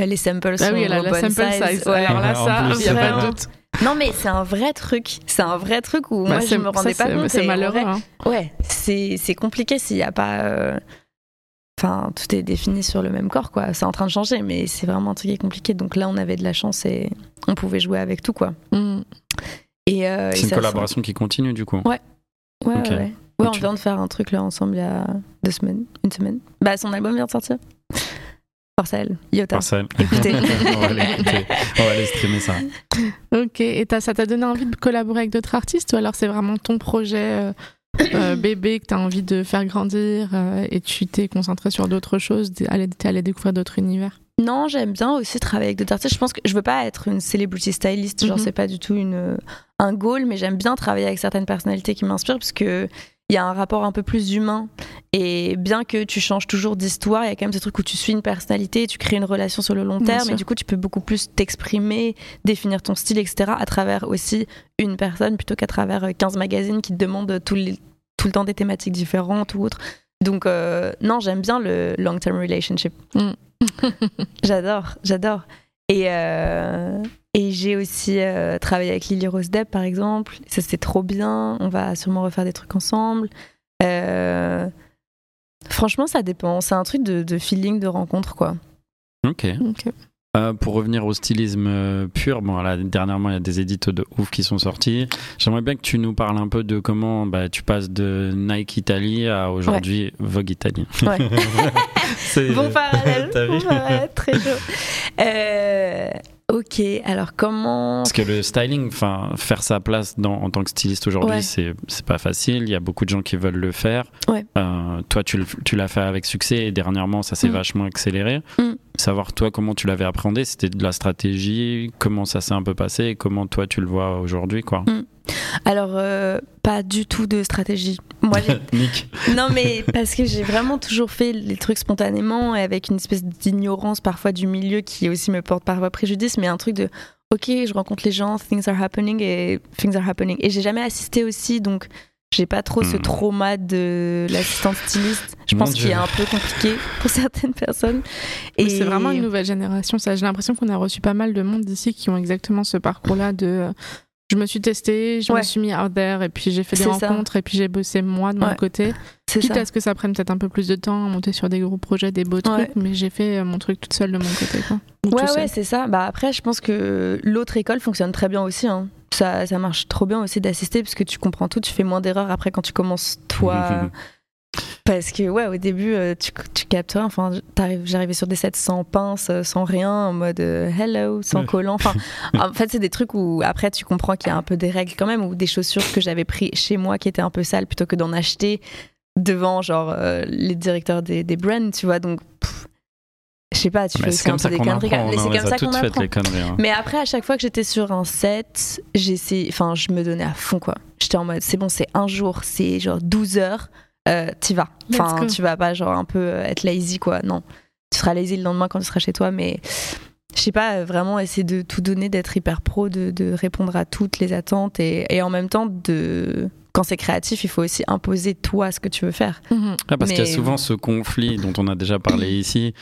Euh, Les samples Ah sont oui, elle a au la bon sample size. size. Ouais. Alors là, En ça, plus, il n'y a pas de vraiment. doute. Non, mais c'est un vrai truc. C'est un vrai truc où Bah, moi, je c'est- me rendais ça, pas compte. C'est malheureux. vrai, hein. Ouais, c'est c'est compliqué s'il n'y a pas. euh, Enfin, tout est défini sur le même corps, quoi. C'est en train de changer, mais c'est vraiment un truc qui est compliqué. Donc là, on avait de la chance et on pouvait jouer avec tout, quoi. Mm. Et, euh, C'est une ça, collaboration qui continue, du coup. Ouais, Ouais, ouais, ouais. Ouais, on Tu- vient de faire un truc là ensemble il y a deux semaines, une semaine. Bah, son album vient de sortir. Force à elle, Iota. Marcel. Écoutez. on va l'écouter. On va aller streamer ça. Ok, et ça t'a donné envie de collaborer avec d'autres artistes ou alors c'est vraiment ton projet euh, euh, bébé que t'as envie de faire grandir euh, et tu t'es concentré sur d'autres choses, t'es allé, découvrir d'autres univers? Non, j'aime bien aussi travailler avec d'autres artistes. Je pense que je veux pas être une celebrity stylist, genre Mhm. c'est pas du tout une, un goal, mais j'aime bien travailler avec certaines personnalités qui m'inspirent parce que il y a un rapport un peu plus humain. Et bien que tu changes toujours d'histoire, il y a quand même ce truc où tu suis une personnalité, tu crées une relation sur le long Bien terme, sûr. et du coup tu peux beaucoup plus t'exprimer, définir ton style, etc. à travers aussi une personne plutôt qu'à travers euh, 15 magazines qui te demandent tout, les- tout le temps des thématiques différentes ou autres. Donc euh, non, j'aime bien le long-term relationship. Mm. j'adore, j'adore. Et, euh, et j'ai aussi euh, travaillé avec Lily Rose Depp, par exemple. Ça, c'était trop bien. On va sûrement refaire des trucs ensemble. Euh, Franchement, ça dépend. C'est un truc de, de feeling, de rencontre, quoi. Ok. Ok. Euh, pour revenir au stylisme euh, pur, bon, là, dernièrement, il y a des éditos de ouf qui sont sortis. J'aimerais bien que tu nous parles un peu de comment bah, tu passes de Nike Italie à aujourd'hui Vogue Italie. Ouais. Parallèle. Bon parallèle, très chaud. Euh, ok, alors comment. Parce que le styling, faire sa place dans, en tant que styliste aujourd'hui, Ouais. c'est pas facile. Il y a beaucoup de gens qui veulent le faire. Ouais. Euh, toi, tu, l'as fait avec succès et dernièrement, ça s'est Mm. vachement accéléré. Mm. Savoir toi comment tu l'avais appréhendé, c'était de la stratégie, comment ça s'est un peu passé et comment toi tu le vois aujourd'hui, quoi. Alors, euh, pas du tout de stratégie. Moi. Non, mais parce que j'ai vraiment toujours fait les trucs spontanément et avec une espèce d'ignorance parfois du milieu qui aussi me porte parfois préjudice, mais un truc de ok, je rencontre les gens, things are happening et things are happening. Et j'ai jamais assisté aussi, donc j'ai pas trop ce Hmm. trauma de l'assistante styliste. Je Mon pense qu'il est un peu compliqué pour certaines personnes. Mais c'est vraiment une nouvelle génération. Ça, j'ai l'impression qu'on a reçu pas mal de monde d'ici qui ont exactement ce parcours-là de euh, je me suis testée, je Ouais. me suis mis out there, et puis j'ai fait des ça. rencontres, et puis j'ai bossé moi de mon Ouais. côté. C'est Quitte ça. à ce que ça prenne peut-être un peu plus de temps à monter sur des gros projets, des beaux trucs, Ouais. mais j'ai fait euh, mon truc toute seule de mon côté. Quoi. Ou Ouais, ouais, c'est ça. Bah après, je pense que l'autre école fonctionne très bien aussi. hein. Ça, ça marche trop bien aussi d'assister parce que tu comprends tout, tu fais moins d'erreurs après quand tu commences toi. parce que ouais, au début, euh, tu, tu captes. Enfin, j'arrivais sur des sets sans pince, euh, sans rien, en mode euh, hello, sans collant. Enfin, en fait, c'est des trucs où après tu comprends qu'il y a un peu des règles quand même, ou des chaussures que j'avais pris chez moi qui étaient un peu sales plutôt que d'en acheter devant genre euh, les directeurs des, des brands, tu vois. Donc, je sais pas, tu Mais fais un comme peu ça des qu'on conneries. apprend. Mais c'est comme ça qu'on apprend. les conneries. hein. Mais après, à chaque fois que j'étais sur un set, j'essayais, enfin, je me donnais à fond, quoi. J'étais en mode, c'est bon, c'est un jour, c'est genre 12 heures, euh, t'y vas. Enfin, tu vas pas genre un peu euh, être lazy, quoi. Non. Tu seras lazy le lendemain quand tu seras chez toi, mais je sais pas, euh, vraiment essayer de tout donner, d'être hyper pro, de, de répondre à toutes les attentes et, et en même temps de. Quand c'est créatif, il faut aussi imposer toi ce que tu veux faire. Mhm. Ah, parce qu'il y a souvent ce conflit dont on a déjà parlé ici,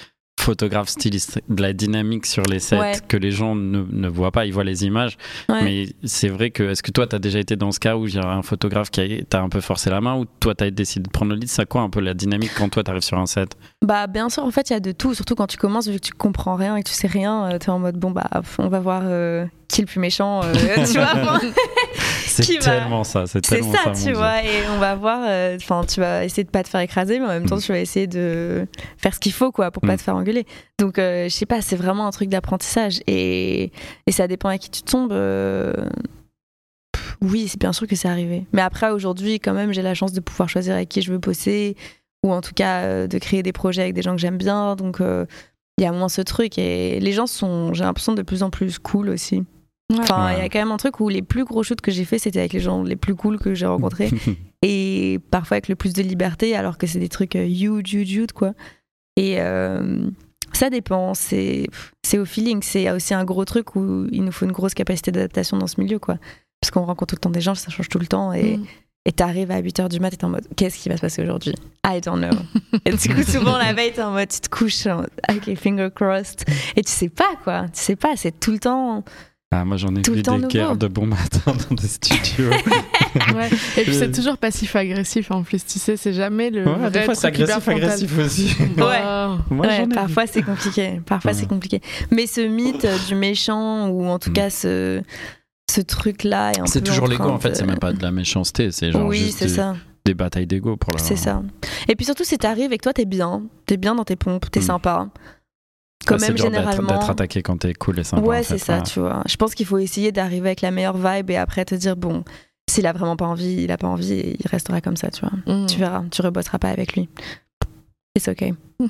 photographe, styliste, de la dynamique sur les sets Ouais. que les gens ne, ne voient pas, ils voient les images. Ouais. Mais c'est vrai que, est-ce que toi, tu as déjà été dans ce cas où il y a un photographe qui t'a un peu forcé la main ou toi, tu as décidé de prendre le lead? C'est quoi un peu la dynamique quand toi, tu arrives sur un set? Bah bien sûr, en fait, il y a de tout, surtout quand tu commences, vu que tu comprends rien et que tu sais rien, euh, t'es en mode bon bah on va voir euh, qui est le plus méchant, euh, tu vois. C'est tellement ça, c'est tellement ça, tu vois, et on va voir. euh, Enfin, tu vas essayer de pas te faire écraser, mais en même temps, Mm. tu vas essayer de faire ce qu'il faut, quoi, pour pas Mm. te faire engueuler. Donc, euh, je sais pas, c'est vraiment un truc d'apprentissage, et, ça dépend à qui tu tombes. euh, Oui, c'est bien sûr que c'est arrivé. Mais après, aujourd'hui, quand même, j'ai la chance de pouvoir choisir avec qui je veux bosser, ou en tout cas euh, de créer des projets avec des gens que j'aime bien. Donc, euh, il y a moins ce truc, et les gens sont, j'ai l'impression, de plus en plus cool aussi. Enfin, il Ouais. y a quand même un truc où les plus gros shoots que j'ai fait, c'était avec les gens les plus cool que j'ai rencontrés et parfois avec le plus de liberté, alors que c'est des trucs euh, huge, huge, huge, quoi. Et euh, ça dépend, c'est c'est au feeling. C'est il y a aussi un gros truc où il nous faut une grosse capacité d'adaptation dans ce milieu, quoi. Parce qu'on rencontre tout le temps des gens, ça change tout le temps. Et Mhm. et t'arrives à 8h du mat et t'es en mode qu'est-ce qui va se passer aujourd'hui? I don't know. et du coup, souvent la veille, t'es en mode tu te couches, en mode, ok, finger crossed. Et tu sais pas, quoi. Tu sais pas, c'est tout le temps. Ah, moi, j'en ai Tout vu des nouveau. guerres de bon matin dans des studios. Ouais. Et puis c'est toujours passif-agressif en plus, tu sais, c'est jamais le. Ouais, vrai des fois, c'est agressif-agressif aussi. Ouais. Moi, parfois c'est compliqué. Parfois Ouais. c'est compliqué. Mais ce mythe euh, du méchant ou en tout Mm. cas ce ce truc là est un C'est toujours l'ego, en fait, de- c'est même pas de la méchanceté, c'est genre oui, juste c'est des, ça. des batailles d'ego pour la C'est ça. Et puis surtout si t'arrives et que toi t'es bien, t'es bien dans tes pompes, t'es Mm. sympa. Quand Ouais, c'est même généralement. D'être attaqué quand t'es cool et sympa. ouais, en c'est ça, ouais. tu vois. Je pense qu'il faut essayer d'arriver avec la meilleure vibe et après te dire bon, s'il a vraiment pas envie, il a pas envie, et il restera comme ça, tu vois. Mhm. Tu verras, tu rebosseras pas avec lui. It's okay.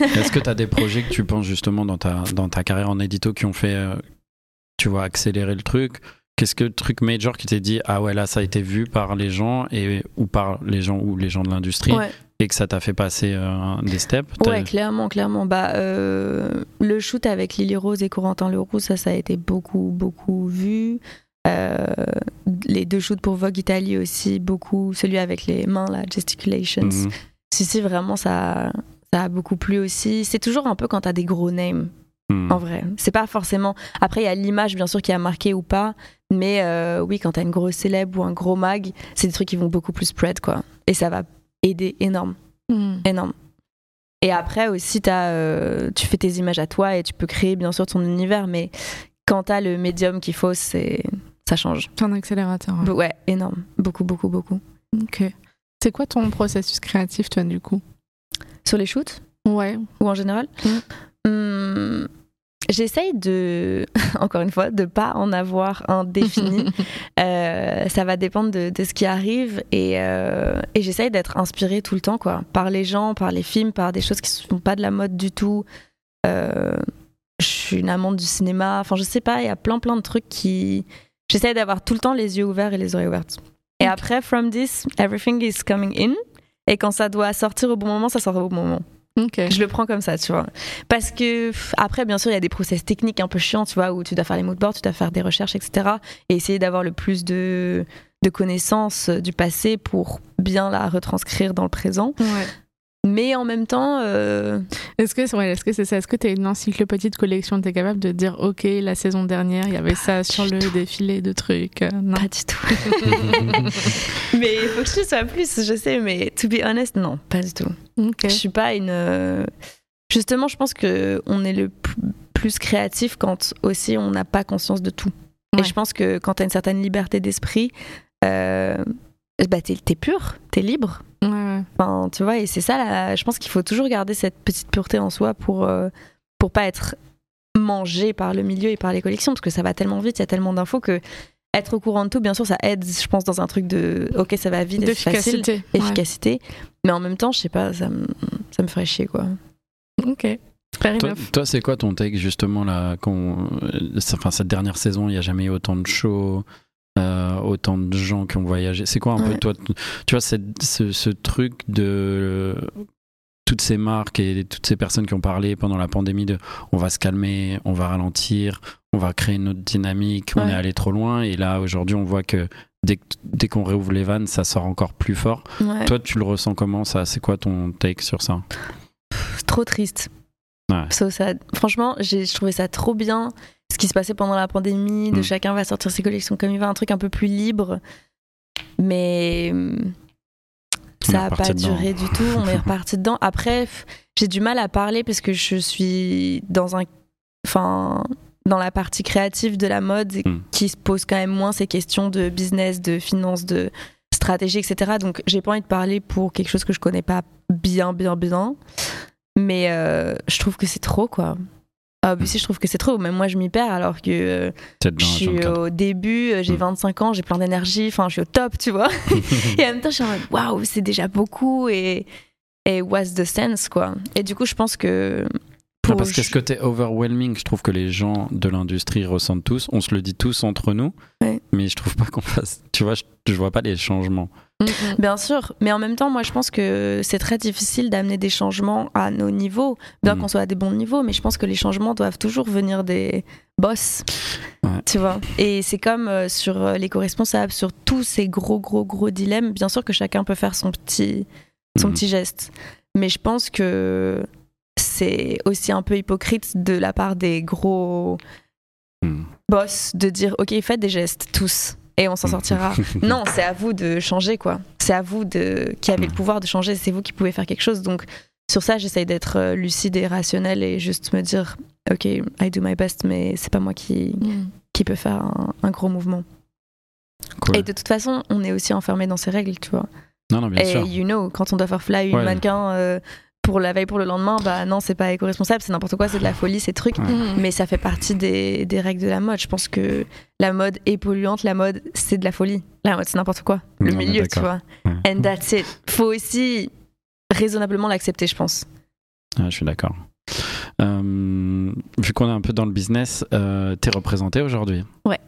Est-ce que tu as des projets que tu penses justement dans ta, dans ta carrière en édito qui ont fait, euh, tu vois, accélérer le truc? Qu'est-ce que le truc major qui t'est dit, ah ouais, là, ça a été vu par les gens et, ou par les gens ou les gens de l'industrie Ouais. Et que ça t'a fait passer euh, des steps Ouais, clairement, clairement. Bah, euh, le shoot avec Lily Rose et Corentin Leroux, ça, ça a été beaucoup, beaucoup vu. Euh, les deux shoots pour Vogue Italie aussi, beaucoup. Celui avec les mains, la gesticulations. Mhm. Si, si, vraiment, ça, ça a beaucoup plu aussi. C'est toujours un peu quand t'as des gros names, Mhm. en vrai. C'est pas forcément. Après, il y a l'image, bien sûr, qui a marqué ou pas. Mais oui, quand t'as une grosse célèbre ou un gros mag, c'est des trucs qui vont beaucoup plus spread, quoi. Et ça va aider énorme Mhm. énorme. Et après aussi, as, euh, tu fais tes images à toi et tu peux créer bien sûr ton univers, mais quand t'as le médium qu'il faut, c'est ça change. C'est un accélérateur. Be- Ouais, énorme, beaucoup, beaucoup, beaucoup. Ok. C'est quoi ton processus créatif, toi, du coup? Sur les shoots? Ouais. ou en général? Hum, J'essaye de, encore une fois, de pas en avoir un défini. Euh, ça va dépendre de, de ce qui arrive et, euh, et j'essaye d'être inspirée tout le temps, quoi, par les gens, par les films, par des choses qui ne sont pas de la mode du tout. Euh, je suis une amante du cinéma. Enfin, je sais pas, il y a plein, plein de trucs qui. J'essaye d'avoir tout le temps les yeux ouverts et les oreilles ouvertes. Et après, from this, everything is coming in. Et quand ça doit sortir au bon moment, ça sort au bon moment. Je le prends comme ça, tu vois. Parce que, après, bien sûr, il y a des process techniques un peu chiants, tu vois, où tu dois faire les moodboards, tu dois faire des recherches, etc. Et essayer d'avoir le plus de, de connaissances du passé pour bien la retranscrire dans le présent. Ouais. Mais en même temps, euh, Est-ce que, ouais, c'est ça? Est-ce que tu as une encyclopédie de collection Tu es capable de dire, OK, la saison dernière, il y avait ça sur le tout. défilé de trucs euh, Non? pas du tout. mais il faut que je sois plus, je sais, mais to be honest, non, pas du tout. Ok. Je suis pas une. euh, Justement, je pense que on est le plus créatif quand aussi on n'a pas conscience de tout. Et je pense que quand tu as une certaine liberté d'esprit, euh, bah t'es pur, t'es libre. Ouais, ouais. Enfin, tu vois, et c'est ça, là, je pense qu'il faut toujours garder cette petite pureté en soi pour, euh, pour pas être mangé par le milieu et par les collections, parce que ça va tellement vite, il y a tellement d'infos que être au courant de tout, bien sûr, ça aide, je pense, dans un truc de ok, ça va vite, et c'est facile, D'efficacité. Ouais. efficacité, mais en même temps, je sais pas, ça me, ça me ferait chier, quoi. Ok. Toi, toi, c'est quoi ton take justement là quand, euh, enfin, cette dernière saison, il n'y a jamais eu autant de shows, euh, autant de gens qui ont voyagé. C'est quoi un peu toi, tu vois, cette- ce, ce truc de euh, toutes ces marques et toutes ces personnes qui ont parlé pendant la pandémie de on va se calmer, on va ralentir, on va créer une autre dynamique, on est allé trop loin et là aujourd'hui on voit que dès, qu'on réouvre les vannes, ça sort encore plus fort. Ouais. Toi, tu le ressens comment ça? C'est quoi ton take sur ça? Trop triste. Ouais. So sad. Franchement, j'ai je trouvais ça trop bien ce qui se passait pendant la pandémie, de Mm. chacun va sortir ses collections comme il va, un truc un peu plus libre. Mais ça a reparti pas dedans. duré du tout. On est reparti dedans. Après, j'ai du mal à parler parce que je suis dans un, enfin, dans la partie créative de la mode et Mm. qui se pose quand même moins ces questions de business, de finance, de stratégie, etc. Donc, j'ai pas envie de parler pour quelque chose que je connais pas bien, bien, bien. Mais euh, je trouve que c'est trop, quoi. Ah, aussi, je trouve que c'est trop. Même moi, je m'y perds alors que euh, je suis au début, euh, j'ai Mm. 25 ans, j'ai plein d'énergie, enfin, je suis au top, tu vois. et en même temps, je suis en mode, waouh, c'est déjà beaucoup et, et what's the sense, quoi. Et du coup, je pense que. Non, parce que ce côté overwhelming, je trouve que les gens de l'industrie ressentent tous. On se le dit tous entre nous, Ouais. mais je trouve pas qu'on fasse. Tu vois, je, je vois pas les changements. Mm, Bien sûr, mais en même temps, moi je pense que c'est très difficile d'amener des changements à nos niveaux, bien Mm. qu'on soit à des bons niveaux, mais je pense que les changements doivent toujours venir des boss, Ouais. tu vois. Et c'est comme euh, sur euh, l'éco-responsable, sur tous ces gros, gros, gros dilemmes, bien sûr que chacun peut faire son petit, son Mhm. petit geste, mais je pense que c'est aussi un peu hypocrite de la part des gros Mm. boss de dire ok, faites des gestes tous et on s'en sortira. Non, c'est à vous de changer, quoi. C'est à vous de, qui avez le pouvoir de changer. C'est vous qui pouvez faire quelque chose. Donc, sur ça, j'essaye d'être euh, lucide et rationnelle et juste me dire, OK, I do my best, mais c'est pas moi qui, qui peut faire un, un gros mouvement. Cool. Et de toute façon, on est aussi enfermé dans ces règles, tu vois. Non, non, bien et sûr. you know, quand on doit faire fly une Ouais. mannequin euh, pour la veille, pour le lendemain, bah non, c'est pas éco-responsable, c'est n'importe quoi, c'est de la folie, ces trucs. Ouais. Mm. Mais ça fait partie des, des règles de la mode. Je pense que la mode est polluante, la mode c'est de la folie. La mode c'est n'importe quoi. Le Non, mais milieu, tu vois. Ouais. And that's it. Faut aussi raisonnablement l'accepter, je pense. Je suis d'accord. Euh, vu qu'on est un peu dans le business, euh, t'es représenté aujourd'hui. Ouais.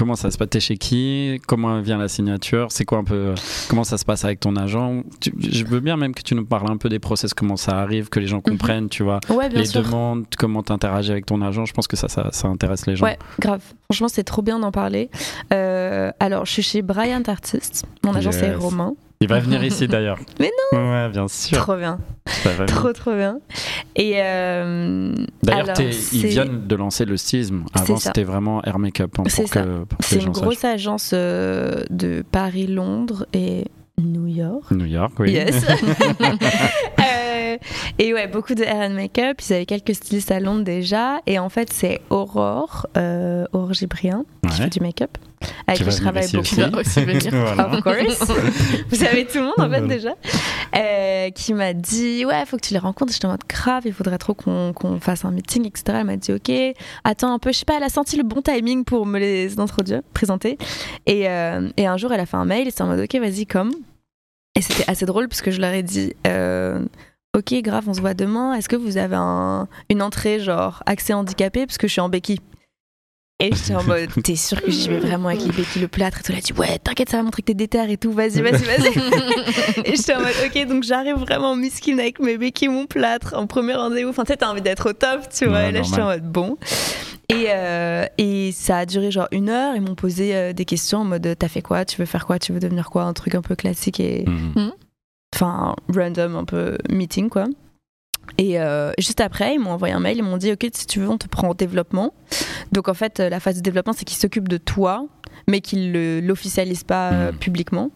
Comment ça se passe? T'es chez qui? Comment vient la signature? C'est quoi un peu Comment ça se passe avec ton agent? Tu- Je veux bien même que tu nous parles un peu des process, comment ça arrive, que les gens comprennent, tu vois, Ouais, les sûr. demandes, comment t'interagis avec ton agent. Je pense que ça, ça, ça intéresse les gens. Ouais, grave. Franchement, c'est trop bien d'en parler. Euh, alors, je suis chez Bryant Artist. Mon agent, c'est. Romain. Il va venir ici d'ailleurs. Mais non Ouais, bien sûr. Trop bien. Ça va venir. Trop, trop bien. Et euh, D'ailleurs, ils viennent de lancer le stylisme. Avant, c'était vraiment Air Makeup. hein, C'est une sachent. grosse agence euh, de Paris, Londres et New York. New York, oui. Yes. Et ouais, beaucoup de hair and make-up. Ils avaient quelques stylistes à Londres déjà. Et en fait, c'est Aurore, euh, Aurore Gibrien, qui Ouais. fait du make-up, avec Qui je travaille beaucoup. aussi. Aussi venir. Voilà. Of course. Vous savez tout le monde en fait Voilà. déjà. Euh, qui m'a dit ouais, faut que tu les rencontres. J'étais en mode grave, il faudrait trop qu'on qu'on fasse un meeting, etc. Elle m'a dit ok, attends un peu. Je sais pas, elle a senti le bon timing pour me les introduire, présenter. Et, euh, et un jour, elle a fait un mail et c'était en mode ok, vas-y, comme. Et c'était assez drôle parce que je leur ai dit euh, ok, grave, on se voit demain. Est-ce que vous avez un- une entrée genre accès handicapé? Parce que je suis en béquille et j'étais en mode, t'es sûr que j'y vais vraiment avec les béquilles, le plâtre et tout? Elle a dit, ouais, t'inquiète, ça va montrer que t'es déter et tout, vas-y, vas-y, vas-y. et j'étais en mode, ok, donc j'arrive vraiment miskin avec mes béquilles, mon plâtre, en premier rendez-vous. Enfin, tu sais, t'as envie d'être au top, tu vois. Ouais, et là, j'étais en mode, bon. Et, euh, et ça a duré genre une heure. Ils m'ont posé euh, des questions en mode, t'as fait quoi? Tu veux faire quoi? Tu veux devenir quoi? Un truc un peu classique. Et, Mhm. Enfin random un peu meeting quoi. Et euh, juste après, ils m'ont envoyé un mail, ils m'ont dit Ok, si tu veux, on te prend au développement. Donc en fait, la phase de développement, c'est qu'ils s'occupent de toi, mais qu'ils ne l'officialisent pas euh, Mhm. publiquement,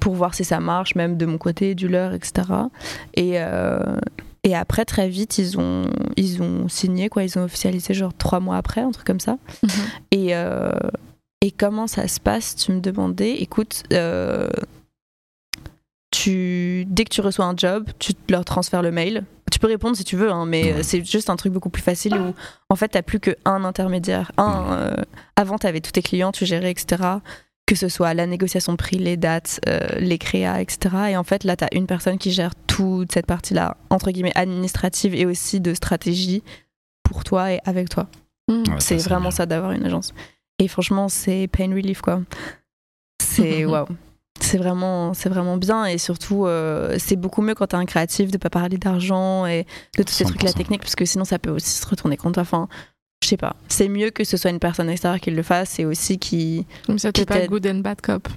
pour voir si ça marche, même de mon côté, du leur, etc. Et, euh, et après, très vite, ils ont, ils ont signé, quoi, ils ont officialisé genre trois mois après, un truc comme ça. Mhm. Et, euh, et comment ça se passe Tu me demandais, écoute, euh, tu, dès que tu reçois un job, tu leur transfères le mail. Tu peux répondre si tu veux, hein, mais Ouais. euh, c'est juste un truc beaucoup plus facile où en fait, tu n'as plus qu'un intermédiaire. Un, euh, avant, tu avais tous tes clients, tu gérais, etc. Que ce soit la négociation de prix, les dates, euh, les créas, etc. Et en fait, là, tu as une personne qui gère toute cette partie-là, entre guillemets, administrative et aussi de stratégie pour toi et avec toi. Mm. Ouais, ça, c'est vraiment bien. ça d'avoir une agence. Et franchement, c'est pain relief quoi. C'est waouh. C'est vraiment, c'est vraiment bien et surtout, euh, c'est beaucoup mieux quand t'es un créatif de pas parler d'argent et de tous ces trucs la 100%. technique parce que sinon ça peut aussi se retourner contre toi. Enfin, je sais pas. C'est mieux que ce soit une personne extérieure qui le fasse et aussi qui, Comme ça, t'es pas good and bad cop.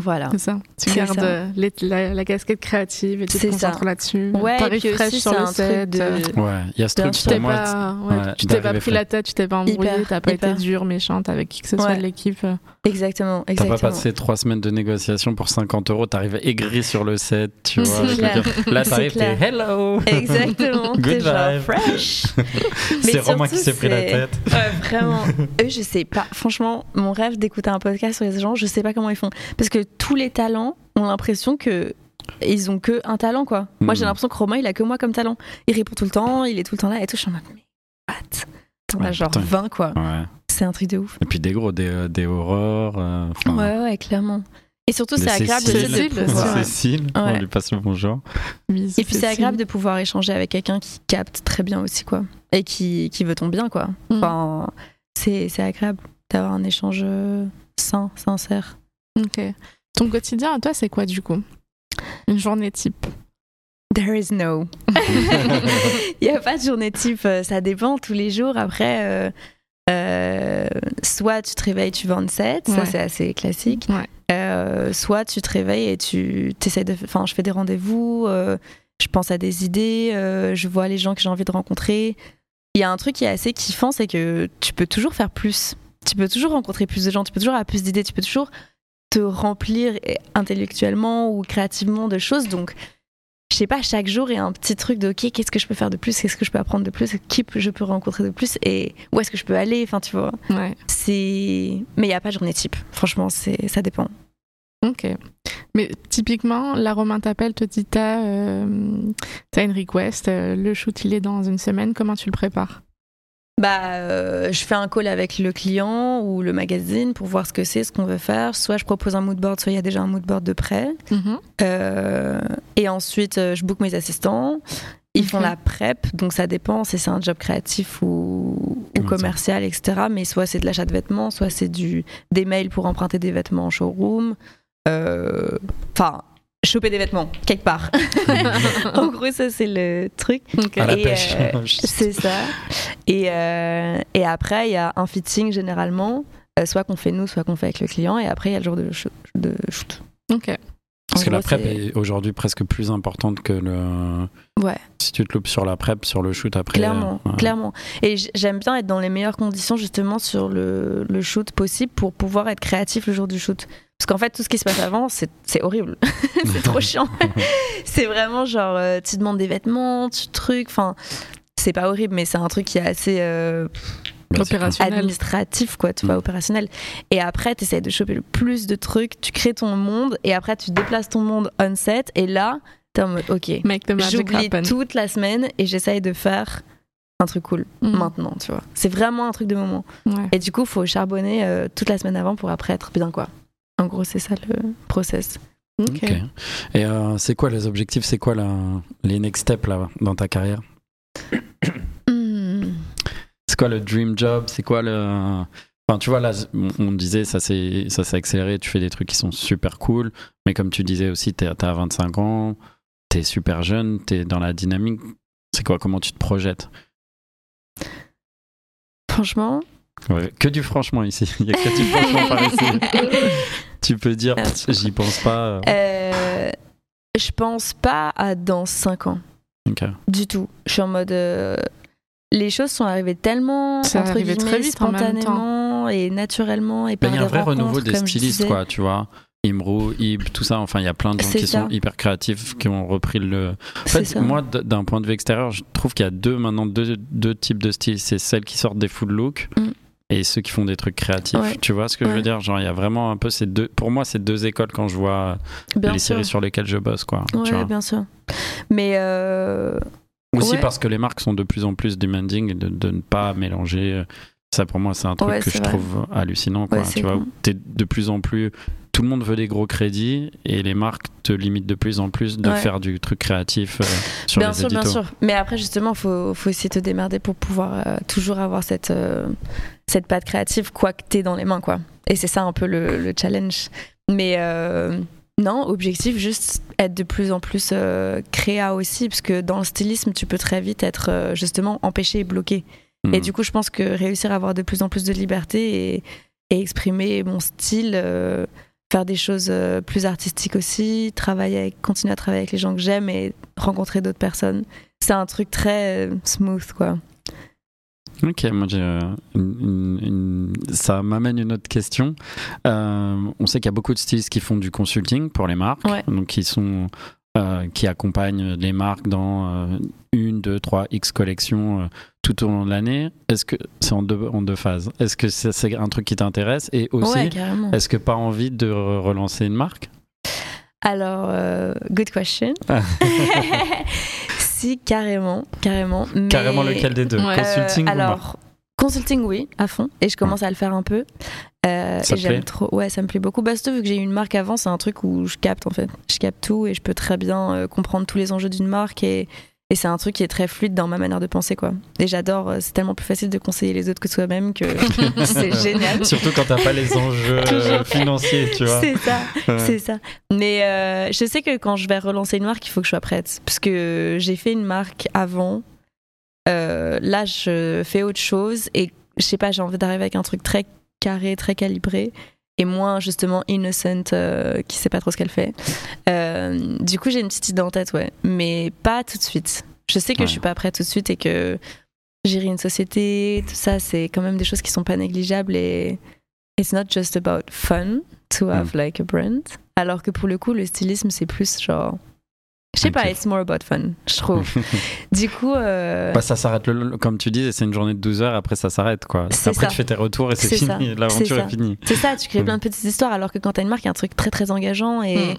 Voilà. C'est ça. Tu gardes ça. euh, les- la, la casquette créative et tu te concentres là-dessus. Ouais, T'arrives fraîche aussi sur le un set. truc euh, de. Ouais, il y a ce truc pour t'es moi. pas, ouais, ouais, tu t'es pas pris frais. la tête, tu t'es pas embrouillé, t'as pas hyper. été dure, méchante avec qui que ce soit Ouais. de l'équipe. Exactement, T'as exactement. pas passé trois semaines de négociation pour 50 euros, t'arrives aigri sur le set, tu vois. Clair. gars. Là, t'arrives, t'es hello Exactement. Good T'es genre vibe. fresh. C'est Romain qui s'est pris la tête. Vraiment. Eux, je sais pas. Franchement, mon rêve d'écouter un podcast sur les gens, je sais pas comment ils font. Parce que tous les talents ont l'impression que. Ils ont que un talent, quoi. Moi, j'ai Mhm. l'impression que Romain, il a que moi comme talent. Il répond tout le temps, il est tout le temps là et tout. Je suis en mode, mais what? T'en as Ouais, genre putain. 20, quoi. Ouais. C'est un truc de ouf. Et puis des gros, des, euh, des horreurs. euh, Ouais, ouais, clairement. Et surtout, c'est agréable de, Cécile. Cécile, de pouvoir. Ouais. Cécile, on Ouais. lui passe le bonjour. Et puis, c'est agréable de pouvoir échanger avec quelqu'un qui capte très bien aussi, quoi. Et qui, qui veut ton bien, quoi. Mm. Enfin, c'est c'est agréable d'avoir un échange euh, sain, sincère. Ok. Ton quotidien à toi, c'est quoi du coup? Une journée type. There is no. Il n'y a pas de journée type, euh, ça dépend tous les jours. Après, euh, euh, soit tu te réveilles, tu vas en set, ça Ouais. c'est assez classique. Ouais. Euh, soit tu te réveilles et tu essaies de. Enfin, je fais des rendez-vous, euh, je pense à des idées, euh, je vois les gens que j'ai envie de rencontrer. Il y a un truc qui est assez kiffant, c'est que tu peux toujours faire plus. Tu peux toujours rencontrer plus de gens, tu peux toujours avoir plus d'idées, tu peux toujours te remplir intellectuellement ou créativement de choses. Donc, je sais pas, chaque jour, il y a un petit truc de OK, qu'est-ce que je peux faire de plus? Qu'est-ce que je peux apprendre de plus? Qui je peux rencontrer de plus? Et où est-ce que je peux aller? Enfin, tu vois. Ouais. C'est. Mais il n'y a pas de journée type. Franchement, c'est ça dépend. Ok. Mais typiquement, la Romain t'appelle, te dit t'as euh, t'as une request, euh, le shoot il est dans une semaine, comment tu le prépares? Bah, euh, je fais un call avec le client ou le magazine pour voir ce que c'est, ce qu'on veut faire. Soit je propose un mood board, soit il y a déjà un mood board de prêt. Mhm. Euh, et ensuite, euh, je book mes assistants. Ils font la prep, donc ça dépend si c'est un job créatif ou, commercial, etc. Mais soit c'est de l'achat de vêtements, soit c'est du des mails pour emprunter des vêtements en showroom. Euh, Enfin, choper des vêtements quelque part. en gros, ça c'est le truc. Ok. À la Et, pêche. euh, c'est ça. Et, euh, et après, il y a un fitting généralement, euh, soit qu'on fait nous, soit qu'on fait avec le client. Et après, il y a le jour de, shoot- de shoot. Ok. Parce En que la gros, prep c'est- est aujourd'hui presque plus importante que le. Ouais. Si tu te loupes sur la prep, sur le shoot après. Clairement, euh, ouais. clairement. Et j'aime bien être dans les meilleures conditions justement sur le, le shoot possible pour pouvoir être créatif le jour du shoot. Parce qu'en fait, tout ce qui se passe avant, c'est horrible. c'est trop chiant. c'est vraiment genre, euh, tu demandes des vêtements, tu trucs, enfin, c'est pas horrible, mais c'est un truc qui est assez euh, Opérationnel. administratif, quoi, tu vois, Mm. opérationnel. Et après, tu essaies de choper le plus de trucs, tu crées ton monde, et après, tu déplaces ton monde on set, et là, t'es en mode, ok, j'oublie toute la semaine et j'essaye de faire un truc cool Mhm. maintenant, tu vois. C'est vraiment un truc de moment. Ouais. Et du coup, faut charbonner euh, toute la semaine avant pour après être bien, quoi. En gros, c'est ça le process. Ok. Et euh, c'est quoi les objectifs? C'est quoi la- les next steps là dans ta carrière? Hmm. C'est quoi le dream job? C'est quoi le Enfin, tu vois, là, on- disait, ça s'est accéléré, tu fais des trucs qui sont super cool, mais comme tu disais aussi, t'as 25 ans, t'es super jeune, t'es dans la dynamique. C'est quoi? Comment tu te projettes? Franchement, Ouais, Que du franchement ici, il y a que du franchement par ici. Tu peux dire, j'y pense pas. euh. euh, Je pense pas à dans 5 ans. Ok. Du tout. Je suis en mode. euh, les choses sont arrivées tellement C'est entre arrivé très vite spontanément et naturellement et Ben, par Il y a un des vrai renouveau des stylistes, quoi, tu vois. Imro, Ib, tout ça. Enfin, il y a plein de gens qui ça. sont hyper créatifs, qui ont repris le. En fait, ça. moi, d'un point de vue extérieur, je trouve qu'il y a deux maintenant deux, deux types de styles. C'est celles qui sortent des full look Mm. Et ceux qui font des trucs créatifs. Ouais. Tu vois ce que je veux dire? Genre, il y a vraiment un peu ces deux. Pour moi, c'est deux écoles quand je vois Bien les sûr. séries sur lesquelles je bosse, quoi. tu Ouais, vois. bien sûr. Mais euh, Aussi parce que les marques sont de plus en plus demanding de, de ne pas mélanger. Ça, pour moi, c'est un truc que je vrai. trouve hallucinant. Quoi. Tu vois, t'es de plus en plus. Tout le monde veut des gros crédits et les marques te limitent de plus en plus de faire du truc créatif euh, sur bien les sûr, éditos. bien sûr. Mais après, justement, faut, faut essayer de te démerder pour pouvoir euh, toujours avoir cette, cette patte créative, quoi que t'aies dans les mains, quoi. Et c'est ça un peu le, le challenge. Mais euh, non, objectif, juste être de plus en plus euh, créa aussi, parce que dans le stylisme, tu peux très vite être euh, justement empêché et bloqué. Et Mm. du coup, je pense que réussir à avoir de plus en plus de liberté et, et exprimer mon style, faire des choses plus artistiques aussi, travailler avec, continuer à travailler avec les gens que j'aime et rencontrer d'autres personnes, c'est un truc très smooth, quoi. Ok, moi j'ai euh, une- une- une- ça m'amène une autre question. Euh, on sait qu'il y a beaucoup de stylistes qui font du consulting pour les marques, Ouais. donc qui sont euh, qui accompagnent les marques dans euh, une, deux, trois X collections tout au long de l'année. Est-ce que c'est en deux en deux phases Est-ce que c'est un truc qui t'intéresse? Et aussi ouais, est-ce que pas envie de re- relancer une marque? Alors, euh, good question. si, carrément, carrément. mais- Carrément lequel des deux Ouais. Consulting Euh, ou marque alors, consulting, oui, à fond. Et je commence à le faire un peu. Euh, Ça et j'aime trop. Ouais, ça me plaît beaucoup. Bah, surtout vu que j'ai eu une marque avant, c'est un truc où je capte en fait. Je capte tout et je peux très bien euh, comprendre tous les enjeux d'une marque et, et c'est un truc qui est très fluide dans ma manière de penser quoi. Et j'adore. euh, C'est tellement plus facile de conseiller les autres que soi-même que c'est génial. Surtout quand t'as pas les enjeux euh, financiers, tu vois. C'est ça. Ouais. C'est ça. Mais euh, je sais que quand je vais relancer une marque, il faut que je sois prête. Parce que j'ai fait une marque avant. Euh, là, je fais autre chose. Et je sais pas, j'ai envie d'arriver avec un truc très carré, très calibré. Et moins, justement, innocent, euh, qui sait pas trop ce qu'elle fait. Euh, du coup, j'ai une petite idée en tête, ouais. Mais pas tout de suite. Je sais que Ouais. je suis pas prête tout de suite et que gérer une société, tout ça, c'est quand même des choses qui sont pas négligeables. Et it's not just about fun to have like a brand. Alors que pour le coup, le stylisme, c'est plus genre. Je sais pas, it's more about fun, je trouve. du coup, euh, Bah, ça s'arrête, comme tu dis, c'est une journée de 12 heures, après ça s'arrête. quoi. Après ça. tu fais tes retours et c'est fini, l'aventure est finie. c'est ça, tu crées Mm. plein de petites histoires. Alors que quand t'as une marque, il y a un truc très très engageant et, Mm.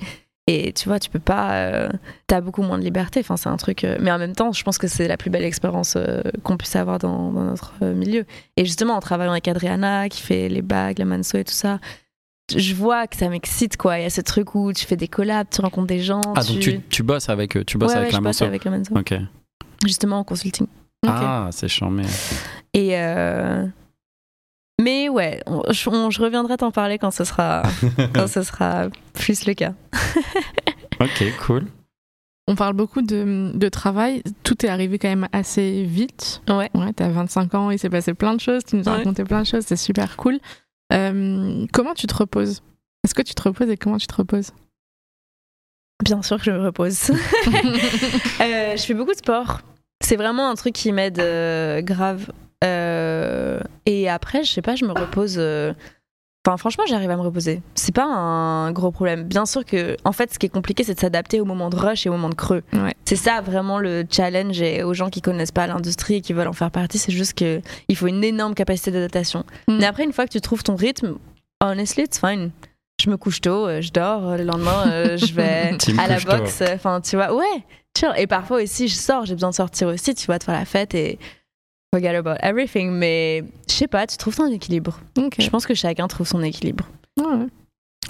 et tu vois, tu peux pas. euh, t'as beaucoup moins de liberté. Enfin, c'est un truc. euh, mais en même temps, je pense que c'est la plus belle expérience euh, qu'on puisse avoir dans, dans notre euh, milieu. Et justement, en travaillant avec Adriana, qui fait les bagues, la manso et tout ça. Je vois que ça m'excite quoi. Il y a ce truc où tu fais des collabs, tu rencontres des gens. Ah, donc tu, tu bosses avec tu bosses ouais, avec ouais, la je bosse avec la. Ok. Justement en consulting. Ah, c'est charmé. Et euh, mais ouais, on- je, on- je reviendrai t'en parler quand ce sera quand ce sera plus le cas. ok, cool. On parle beaucoup de, de travail. Tout est arrivé quand même assez vite. Ouais. Ouais, t'as 25 ans, il s'est passé plein de choses. Tu nous as Ouais. raconté plein de choses, c'est super cool. Euh, comment tu te reposes? Est-ce que tu te reposes et comment tu te reposes? Bien sûr que je me repose. Euh, je fais beaucoup de sport. C'est vraiment un truc qui m'aide euh, grave. Euh, et après, je sais pas, je me repose. euh, Enfin, franchement, j'arrive à me reposer. C'est pas un gros problème. Bien sûr que, en fait, ce qui est compliqué, c'est de s'adapter au moment de rush et au moment de creux. Ouais. C'est ça vraiment le challenge et aux gens qui connaissent pas l'industrie et qui veulent en faire partie, c'est juste que il faut une énorme capacité d'adaptation. Mm. Mais après, une fois que tu trouves ton rythme, honestly, it's fine. Je me couche tôt, euh, je dors, euh, le lendemain, euh, je vais à la boxe. Enfin, tu vois, ouais, chill. Et parfois aussi, je sors, j'ai besoin de sortir aussi, tu vois, de faire la fête et forget about everything. Mais je sais pas, tu trouves ton équilibre? Je pense que chacun trouve son équilibre. Ouais.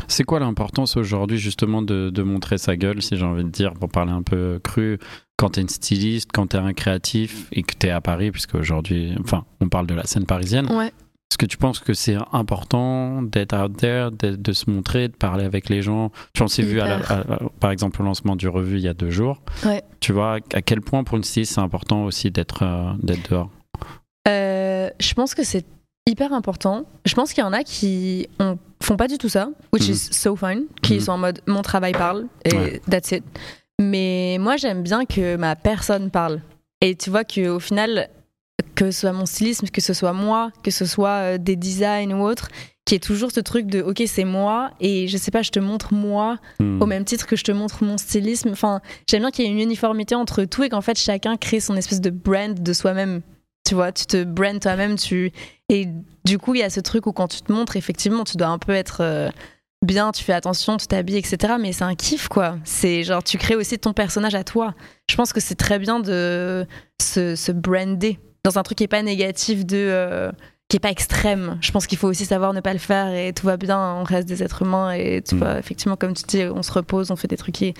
C'est quoi l'importance aujourd'hui justement de, de montrer sa gueule, si j'ai envie de dire, pour parler un peu cru, quand t'es une styliste, quand t'es un créatif et que t'es à Paris, puisque aujourd'hui, enfin, on parle de la scène parisienne. Ouais. Est-ce que tu penses que c'est important d'être out there, de, de se montrer, de parler avec les gens? Tu on s'est vu, à la- Hyper. à- à- par exemple, au lancement du revue il y a deux jours. Ouais. Tu vois, à quel point pour une styliste c'est important aussi d'être euh, d'être dehors? Euh, je pense que c'est hyper important. Je pense qu'il y en a qui ont- font pas du tout ça, which Mhm. is so fine, qui Mhm. sont en mode mon travail parle et Ouais. that's it. Mais moi, j'aime bien que ma personne parle. Et tu vois qu'au final, que ce soit mon stylisme, que ce soit moi, que ce soit euh, des designs ou autre, qui est toujours ce truc de ok, c'est moi et je sais pas, je te montre moi Hmm. au même titre que je te montre mon stylisme. Enfin, j'aime bien qu'il y ait une uniformité entre tout et qu'en fait chacun crée son espèce de brand de soi-même. Tu vois, tu te brandes toi-même, tu et du coup il y a ce truc où quand tu te montres, effectivement, tu dois un peu être euh, bien, tu fais attention, tu t'habilles, etc. Mais c'est un kiff quoi. C'est genre tu crées aussi ton personnage à toi. Je pense que c'est très bien de se, se brander dans un truc qui est pas négatif de euh, qui est pas extrême. Je pense qu'il faut aussi savoir ne pas le faire et tout va bien, on reste des êtres humains et tu Mm. vois, effectivement, comme tu dis, on se repose, on fait des trucs qui,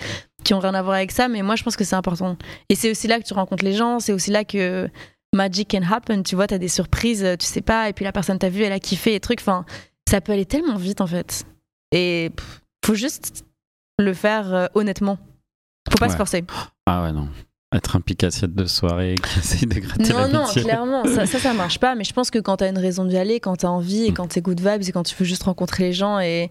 qui ont rien à voir avec ça, mais moi je pense que c'est important. Et c'est aussi là que tu rencontres les gens, c'est aussi là que magic can happen, tu vois, t'as des surprises, tu sais pas, et puis la personne t'a vu, elle a kiffé et trucs, enfin, ça peut aller tellement vite en fait. Et pff, faut juste le faire euh, honnêtement. Faut pas Ouais. se forcer. Ah ouais, non. Être un picassiette de soirée qui essaye de gratter Non, non, clairement, ça, ça, ça marche pas. Mais je pense que quand t'as une raison d'y aller, quand t'as envie et Mm. quand t'es good vibes et quand tu veux juste rencontrer les gens et.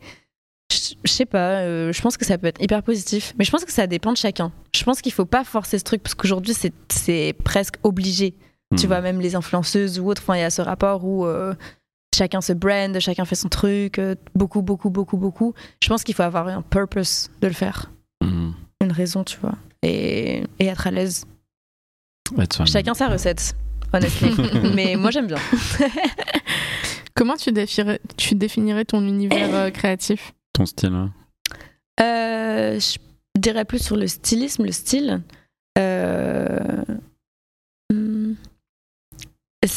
Je sais pas, euh, je pense que ça peut être hyper positif. Mais je pense que ça dépend de chacun. Je pense qu'il faut pas forcer ce truc parce qu'aujourd'hui, c'est- c'est presque obligé. Tu Hmm. vois, même les influenceuses ou autres, enfin, il y a ce rapport où euh, chacun se brand, chacun fait son truc, euh, beaucoup, beaucoup, beaucoup, beaucoup. Je pense qu'il faut avoir un purpose de le faire, Hmm. une raison, tu vois, et, et être à l'aise. Chacun sa recette, honnêtement. Mais moi, j'aime bien. Comment tu définirais, tu définirais ton univers euh, créatif? Ton style. hein. Euh, je dirais plus sur le stylisme, le style. Euh.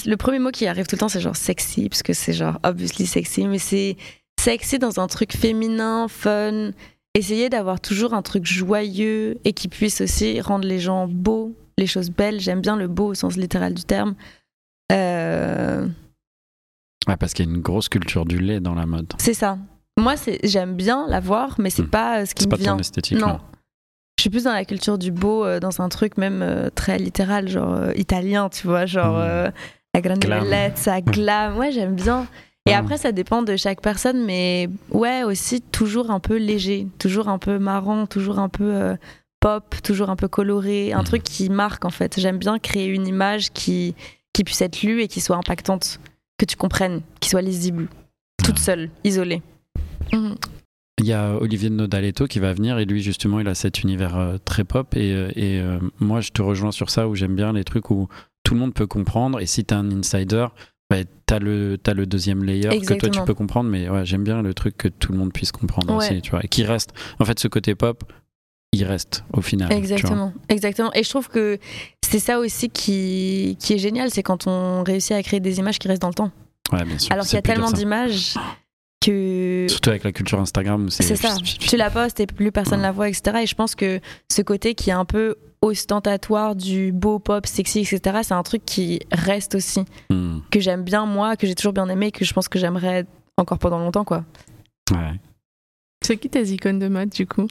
Le premier mot qui arrive tout le temps, c'est genre sexy, parce que c'est genre obviously sexy, mais c'est sexy dans un truc féminin, fun. Essayer d'avoir toujours un truc joyeux et qui puisse aussi rendre les gens beaux, les choses belles. J'aime bien le beau au sens littéral du terme. Euh, Ouais, parce qu'il y a une grosse culture du lait dans la mode. c'est ça. Moi, j'aime bien l'avoir, mais c'est Hmm. pas euh, ce qui me pas vient. ton esthétique. Non. là. Je suis plus dans la culture du beau, euh, dans un truc même euh, très littéral, genre italien, tu vois, genre Mm. La grande Glam. ça glam. Ouais, j'aime bien. Et Ah. après, ça dépend de chaque personne, mais ouais, aussi toujours un peu léger, toujours un peu marrant, toujours un peu euh, pop, toujours un peu coloré, un Mhm. truc qui marque en fait. J'aime bien créer une image qui, qui puisse être lue et qui soit impactante, que tu comprennes, qui soit lisible, toute Ah. seule, isolée. Mhm. Il y a Olivier de Nodaletto qui va venir et lui justement il a cet univers euh, très pop et, et, euh, moi je te rejoins sur ça où j'aime bien les trucs où tout le monde peut comprendre et si t'es un insider bah, t'as le, t'as le deuxième layer que toi tu peux comprendre mais ouais, j'aime bien le truc que tout le monde puisse comprendre Ouais. aussi tu vois et qui reste en fait ce côté pop il reste au final tu. Exactement, exactement. Et je trouve que c'est ça aussi qui, qui est génial, c'est quand on réussit à créer des images qui restent dans le temps. ouais bien sûr Alors qu'il y a tellement d'images que surtout avec la culture Instagram c'est c'est ça. Tu la postes et plus personne Ouais. la voit, etc. Et je pense que ce côté qui est un peu ostentatoire du beau pop, sexy, etc. C'est un truc qui reste aussi Hmm. que j'aime bien moi, que j'ai toujours bien aimé, que je pense que j'aimerais encore pendant longtemps, quoi. ouais. C'est qui tes icônes de mode du coup?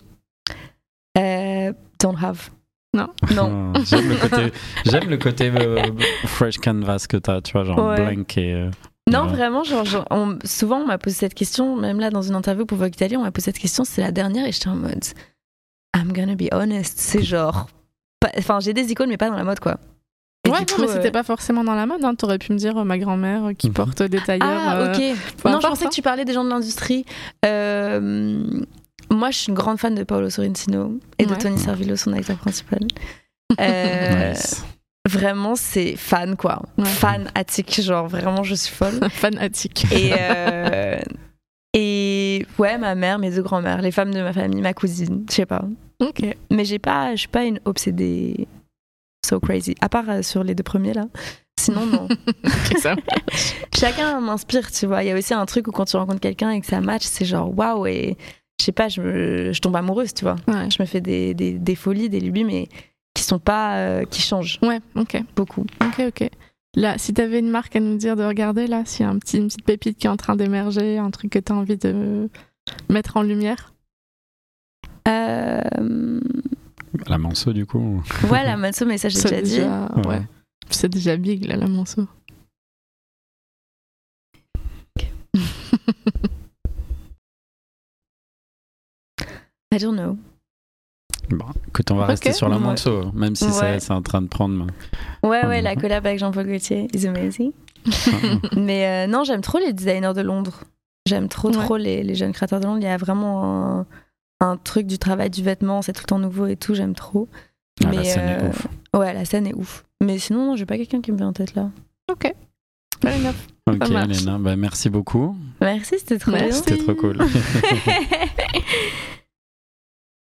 Euh, don't have. Non. Non. Oh, j'aime le côté j'aime le côté euh, fresh canvas que t'as tu vois genre Ouais. blank et euh, Non, Ouais. vraiment, genre, genre, on- souvent on m'a posé cette question, même là dans une interview pour Vogue Italie, on m'a posé cette question, c'est la dernière et j'étais en mode I'm gonna be honest, c'est genre. Enfin, j'ai des icônes, mais pas dans la mode quoi. Et Ouais, du non, coup, mais euh, c'était pas forcément dans la mode. Hein. T'aurais peu me dire euh, ma grand-mère euh, qui Mhm. porte des tailleurs. Ah, euh, ok. non, je pensais hein. que tu parlais des gens de l'industrie. Euh, moi, je suis une grande fan de Paolo Sorrentino et de. Tony Servillo, son acteur principal. Euh, nice. Vraiment, c'est fan quoi. Ouais. Fan attique, genre vraiment, je suis folle. Fanatique. Et, euh, et ouais, ma mère, mes deux grands-mères, les femmes de ma famille, ma cousine, je sais pas. Ok. Mais j'ai pas, je suis pas une obsédée so crazy. À part euh, sur les deux premiers là. Sinon, non. Ça. Chacun m'inspire, tu vois. Il y a aussi un truc où quand tu rencontres quelqu'un et que ça match, c'est genre waouh et je sais pas, je, me- je tombe amoureuse, tu vois. Ouais. Je me fais des, des, des folies, des lubies, mais qui sont pas, euh, qui changent Ouais, ok. beaucoup. Ok, ok. Là, si t'avais une marque à nous dire de regarder, là, s'il y a un petit, une petite pépite qui est en train d'émerger, un truc que t'as envie de mettre en lumière. Euh, la Manso, du coup. Ouais, la Manso, mais ça, j'ai déjà, déjà dit. Ouais. C'est déjà big, là, la Manso. Okay. I don't know. Bon, écoute, on va rester sur la Manso, même si ouais. c'est en train de prendre. Ouais, ouais, la collab avec Jean-Paul Gaultier is amazing. mais euh, non, j'aime trop les designers de Londres. J'aime trop, trop les, jeunes créateurs de Londres. Il y a vraiment un truc du travail du vêtement, c'est tout le temps nouveau et tout, j'aime trop. Ah, la Mais, scène est euh, ouf. Ouais, la scène est ouf. Mais sinon, non, j'ai pas quelqu'un qui me vient en tête là. Ok. Ok. Elena, bah, merci beaucoup. Merci, c'était trop Merci. bien. C'était trop cool.